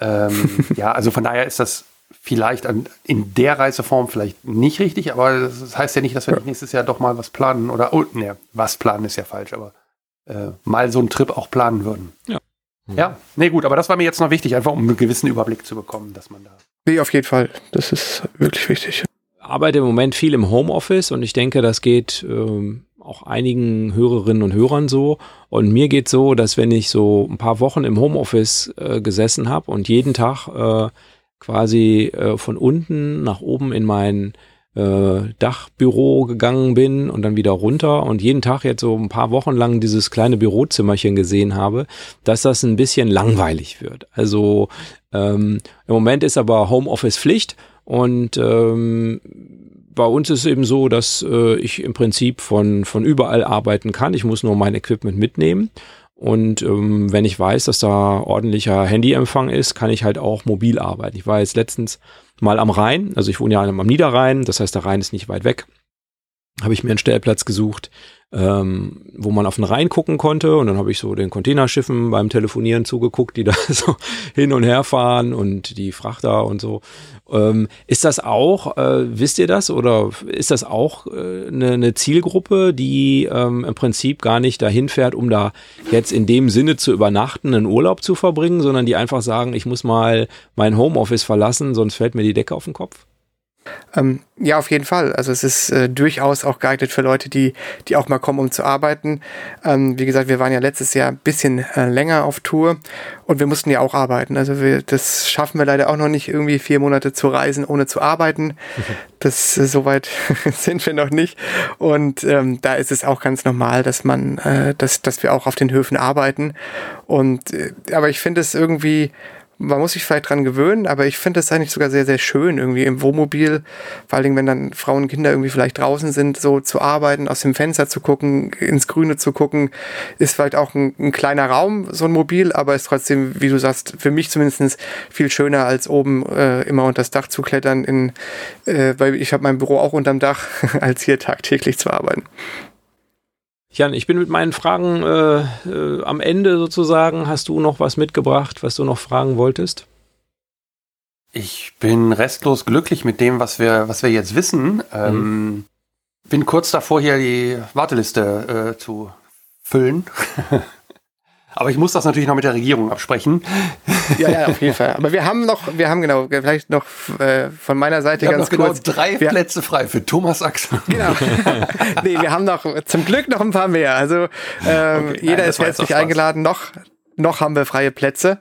C: Ähm, ja, also von daher ist das vielleicht an, in der Reiseform vielleicht nicht richtig, aber das heißt ja nicht, dass wir ja. nächstes Jahr doch mal was planen oder, oh, ne, was planen ist ja falsch, aber äh, mal so einen Trip auch planen würden.
B: Ja.
C: Ja, nee, gut, aber das war mir jetzt noch wichtig, einfach um einen gewissen Überblick zu bekommen, dass man da.
D: Nee, auf jeden Fall. Das ist wirklich wichtig
B: arbeite im Moment viel im Homeoffice und ich denke, das geht ähm, auch einigen Hörerinnen und Hörern so. Und mir geht so, dass wenn ich so ein paar Wochen im Homeoffice äh, gesessen habe und jeden Tag äh, quasi äh, von unten nach oben in mein äh, Dachbüro gegangen bin und dann wieder runter und jeden Tag jetzt so ein paar Wochen lang dieses kleine Bürozimmerchen gesehen habe, dass das ein bisschen langweilig wird. Also ähm, im Moment ist aber Homeoffice Pflicht und ähm, bei uns ist es eben so, dass äh, ich im Prinzip von, von überall arbeiten kann. Ich muss nur mein Equipment mitnehmen. Und ähm, wenn ich weiß, dass da ordentlicher Handyempfang ist, kann ich halt auch mobil arbeiten. Ich war jetzt letztens mal am Rhein, also ich wohne ja am Niederrhein, das heißt, der Rhein ist nicht weit weg. Habe ich mir einen Stellplatz gesucht, ähm, wo man auf den Rhein gucken konnte. Und dann habe ich so den Containerschiffen beim Telefonieren zugeguckt, die da so hin und her fahren und die Frachter und so. Ähm, ist das auch, äh, wisst ihr das, oder ist das auch äh, eine, eine Zielgruppe, die ähm, im Prinzip gar nicht dahin fährt, um da jetzt in dem Sinne zu übernachten, einen Urlaub zu verbringen, sondern die einfach sagen, ich muss mal mein Homeoffice verlassen, sonst fällt mir die Decke auf den Kopf?
D: Ähm, ja, auf jeden Fall. Also es ist äh, durchaus auch geeignet für Leute, die, die auch mal kommen, um zu arbeiten. Ähm, wie gesagt, wir waren ja letztes Jahr ein bisschen äh, länger auf Tour und wir mussten ja auch arbeiten. Also wir, das schaffen wir leider auch noch nicht, irgendwie vier Monate zu reisen, ohne zu arbeiten. Das äh, soweit sind wir noch nicht. Und ähm, da ist es auch ganz normal, dass man, äh, dass, dass wir auch auf den Höfen arbeiten. Und äh, aber ich finde es irgendwie man muss sich vielleicht dran gewöhnen, aber ich finde das eigentlich sogar sehr, sehr schön, irgendwie im Wohnmobil, vor allen Dingen, wenn dann Frauen und Kinder irgendwie vielleicht draußen sind, so zu arbeiten, aus dem Fenster zu gucken, ins Grüne zu gucken, ist vielleicht auch ein, ein kleiner Raum, so ein Mobil, aber ist trotzdem, wie du sagst, für mich zumindest viel schöner, als oben äh, immer unter das Dach zu klettern, in, äh, weil ich habe mein Büro auch unterm Dach, als hier tagtäglich zu arbeiten.
B: Jan, ich bin mit meinen Fragen äh, äh, am Ende sozusagen. Hast du noch was mitgebracht, was du noch fragen wolltest?
C: Ich bin restlos glücklich mit dem, was wir, was wir jetzt wissen. Ähm, mhm. Bin kurz davor, hier die Warteliste äh, zu füllen. Aber ich muss das natürlich noch mit der Regierung absprechen.
D: Ja, ja, auf jeden Fall. Aber wir haben noch, wir haben genau, vielleicht noch äh, von meiner Seite
C: wir
D: ganz
C: haben noch kurz. Genau drei wir, Plätze frei für Thomas Axel. Genau.
D: nee, wir haben noch zum Glück noch ein paar mehr. Also ähm, okay, jeder nein, ist herzlich eingeladen. Noch, noch haben wir freie Plätze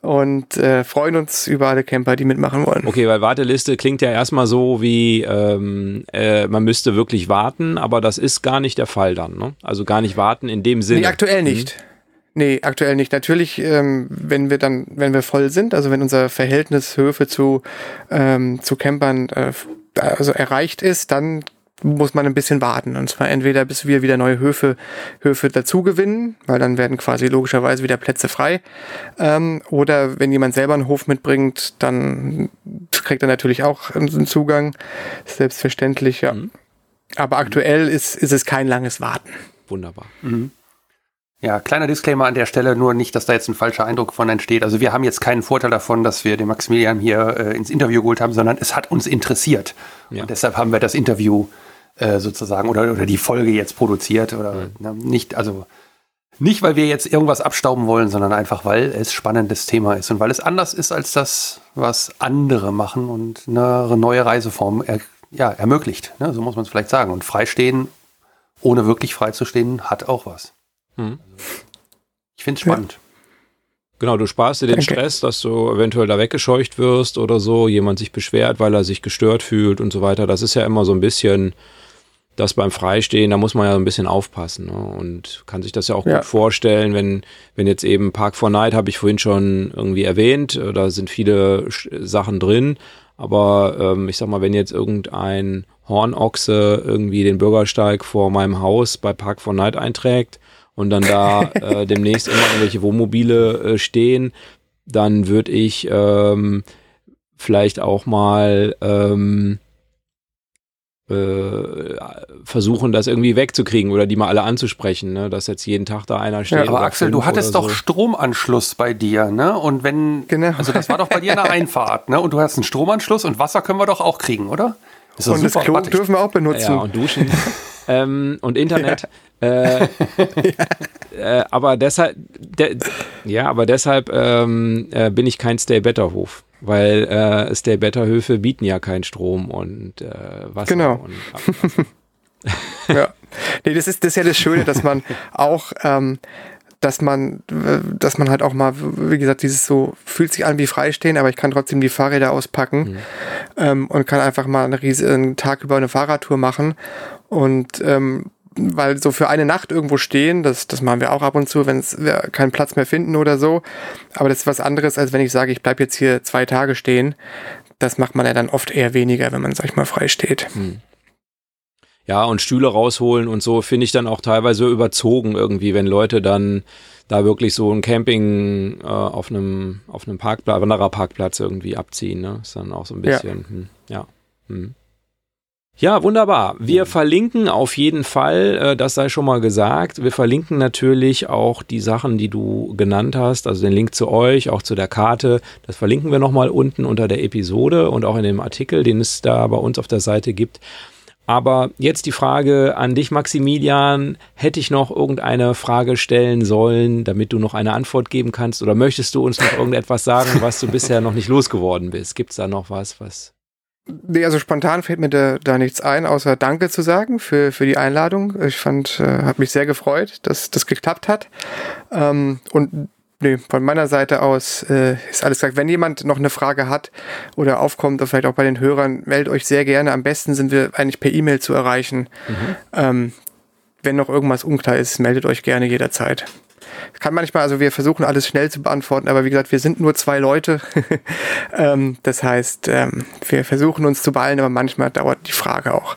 D: und äh, freuen uns über alle Camper, die mitmachen wollen.
B: Okay, weil Warteliste klingt ja erstmal so wie ähm, äh, man müsste wirklich warten, aber das ist gar nicht der Fall dann. Ne? Also gar nicht warten in dem Sinne. Nee,
D: aktuell nicht. Hm. Nee, aktuell nicht. Natürlich, ähm, wenn wir dann, wenn wir voll sind, also wenn unser Verhältnis Höfe zu, ähm, zu Campern äh, also erreicht ist, dann muss man ein bisschen warten. Und zwar entweder bis wir wieder neue Höfe, Höfe dazu gewinnen, weil dann werden quasi logischerweise wieder Plätze frei. Ähm, oder wenn jemand selber einen Hof mitbringt, dann kriegt er natürlich auch einen Zugang. Selbstverständlich, ja. Mhm. Aber aktuell ist, ist es kein langes Warten.
B: Wunderbar. Mhm.
C: Ja, kleiner Disclaimer an der Stelle, nur nicht, dass da jetzt ein falscher Eindruck von entsteht. Also wir haben jetzt keinen Vorteil davon, dass wir den Maximilian hier äh, ins Interview geholt haben, sondern es hat uns interessiert. Ja. Und deshalb haben wir das Interview äh, sozusagen oder, oder die Folge jetzt produziert. Oder mhm. ne, nicht, also nicht, weil wir jetzt irgendwas abstauben wollen, sondern einfach, weil es spannendes Thema ist und weil es anders ist als das, was andere machen und eine neue Reiseform er, ja, ermöglicht. Ne? So muss man es vielleicht sagen. Und freistehen, ohne wirklich frei zu stehen, hat auch was. Hm. Ich finde es spannend. Ja.
B: Genau, du sparst dir den Danke. Stress, dass du eventuell da weggescheucht wirst oder so, jemand sich beschwert, weil er sich gestört fühlt und so weiter. Das ist ja immer so ein bisschen, das beim Freistehen, da muss man ja ein bisschen aufpassen ne? und kann sich das ja auch
D: Ja.
B: gut vorstellen, wenn, wenn jetzt eben Park 4 Night, habe ich vorhin schon irgendwie erwähnt, äh, da sind viele Sch- Sachen drin, aber ähm, ich sag mal, wenn jetzt irgendein Hornochse irgendwie den Bürgersteig vor meinem Haus bei Park 4 Night einträgt und dann da äh, demnächst immer irgendwelche Wohnmobile äh, stehen, dann würde ich ähm, vielleicht auch mal ähm, äh, versuchen, das irgendwie wegzukriegen oder die mal alle anzusprechen, ne? dass jetzt jeden Tag da einer steht.
C: Aber
B: oder
C: Axel, du hattest doch
B: so.
C: Stromanschluss bei dir, ne? Und wenn,
D: Genau.
C: also das war doch bei dir eine Einfahrt, ne? Und du hast einen Stromanschluss und Wasser können wir doch auch kriegen, oder? Doch
D: Und das Klo dürfen wir auch benutzen.
B: Ja, und duschen ähm, und Internet. Äh, äh, aber deshalb, de, ja, aber deshalb ähm, äh, bin ich kein Stay Better Hof, weil äh, Stay Better Höfe bieten ja keinen Strom und äh, Wasser.
D: Genau.
B: Und.
D: Ja. Nee, das ist, das ist ja das Schöne, dass man auch, ähm, dass man, äh, dass man halt auch mal, wie gesagt, dieses so, fühlt sich an wie Freistehen, aber ich kann trotzdem die Fahrräder auspacken ähm, und kann einfach mal eine riesen, einen Tag über eine Fahrradtour machen und ähm, weil so für eine Nacht irgendwo stehen, das, das machen wir auch ab und zu, wenn es wir keinen Platz mehr finden oder so. Aber das ist was anderes, als wenn ich sage, ich bleibe jetzt hier zwei Tage stehen. Das macht man ja dann oft eher weniger, wenn man, sag ich mal, frei steht.
B: Ja, und Stühle rausholen und so finde ich dann auch teilweise überzogen irgendwie, wenn Leute dann da wirklich so ein Camping äh, auf einem auf einem Parkplatz, Wandererparkplatz irgendwie abziehen. Ne? Ist dann auch so ein
D: Ja.
B: bisschen, hm, ja. Hm. Ja, wunderbar. Wir verlinken auf jeden Fall, äh, das sei schon mal gesagt, wir verlinken natürlich auch die Sachen, die du genannt hast, also den Link zu euch, auch zu der Karte. Das verlinken wir nochmal unten unter der Episode und auch in dem Artikel, den es da bei uns auf der Seite gibt. Aber jetzt die Frage an dich, Maximilian. Hätte ich noch irgendeine Frage stellen sollen, damit du noch eine Antwort geben kannst? Oder möchtest du uns noch irgendetwas sagen, was du bisher noch nicht losgeworden bist? Gibt es da noch was, was.
D: Nee, also spontan fällt mir da, da nichts ein, außer Danke zu sagen für, für die Einladung. Ich fand, äh, hat mich sehr gefreut, dass das geklappt hat. Ähm, und nee, von meiner Seite aus äh, ist alles gesagt. Wenn jemand noch eine Frage hat oder aufkommt, oder vielleicht auch bei den Hörern, meldet euch sehr gerne. Am besten sind wir eigentlich per E-Mail zu erreichen. Ähm, wenn noch irgendwas unklar ist, meldet euch gerne jederzeit. Kann manchmal, also wir versuchen alles schnell zu beantworten, aber wie gesagt, wir sind nur zwei Leute. ähm, das heißt, ähm, wir versuchen uns zu beeilen, aber manchmal dauert die Frage auch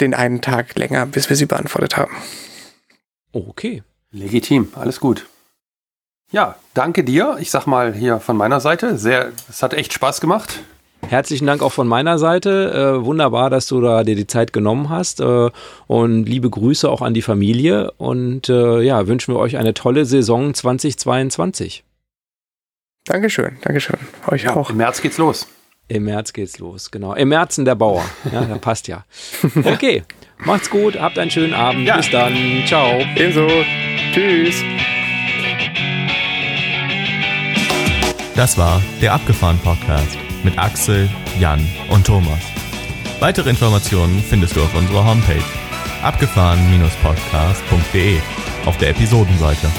D: den einen Tag länger, bis wir sie beantwortet haben.
B: Okay.
C: Legitim, alles gut. Ja, danke dir. Ich sag mal hier von meiner Seite, sehr, es hat echt Spaß gemacht.
B: Herzlichen Dank auch von meiner Seite. Äh, wunderbar, dass du da dir die Zeit genommen hast. Äh, und liebe Grüße auch an die Familie. Und äh, ja, wünschen wir euch eine tolle Saison 2022.
D: Dankeschön, Dankeschön. Euch auch.
C: Im März geht's los.
B: Im März geht's los, genau. Im Märzen der Bauer. Ja, da passt ja. Okay, macht's gut, habt einen schönen Abend.
C: Ja.
B: Bis dann. Ciao.
D: Ebenso. Tschüss.
A: Das war der Abgefahren Podcast mit Axel, Jan und Thomas. Weitere Informationen findest du auf unserer Homepage abgefahren-podcast.de auf der Episodenseite.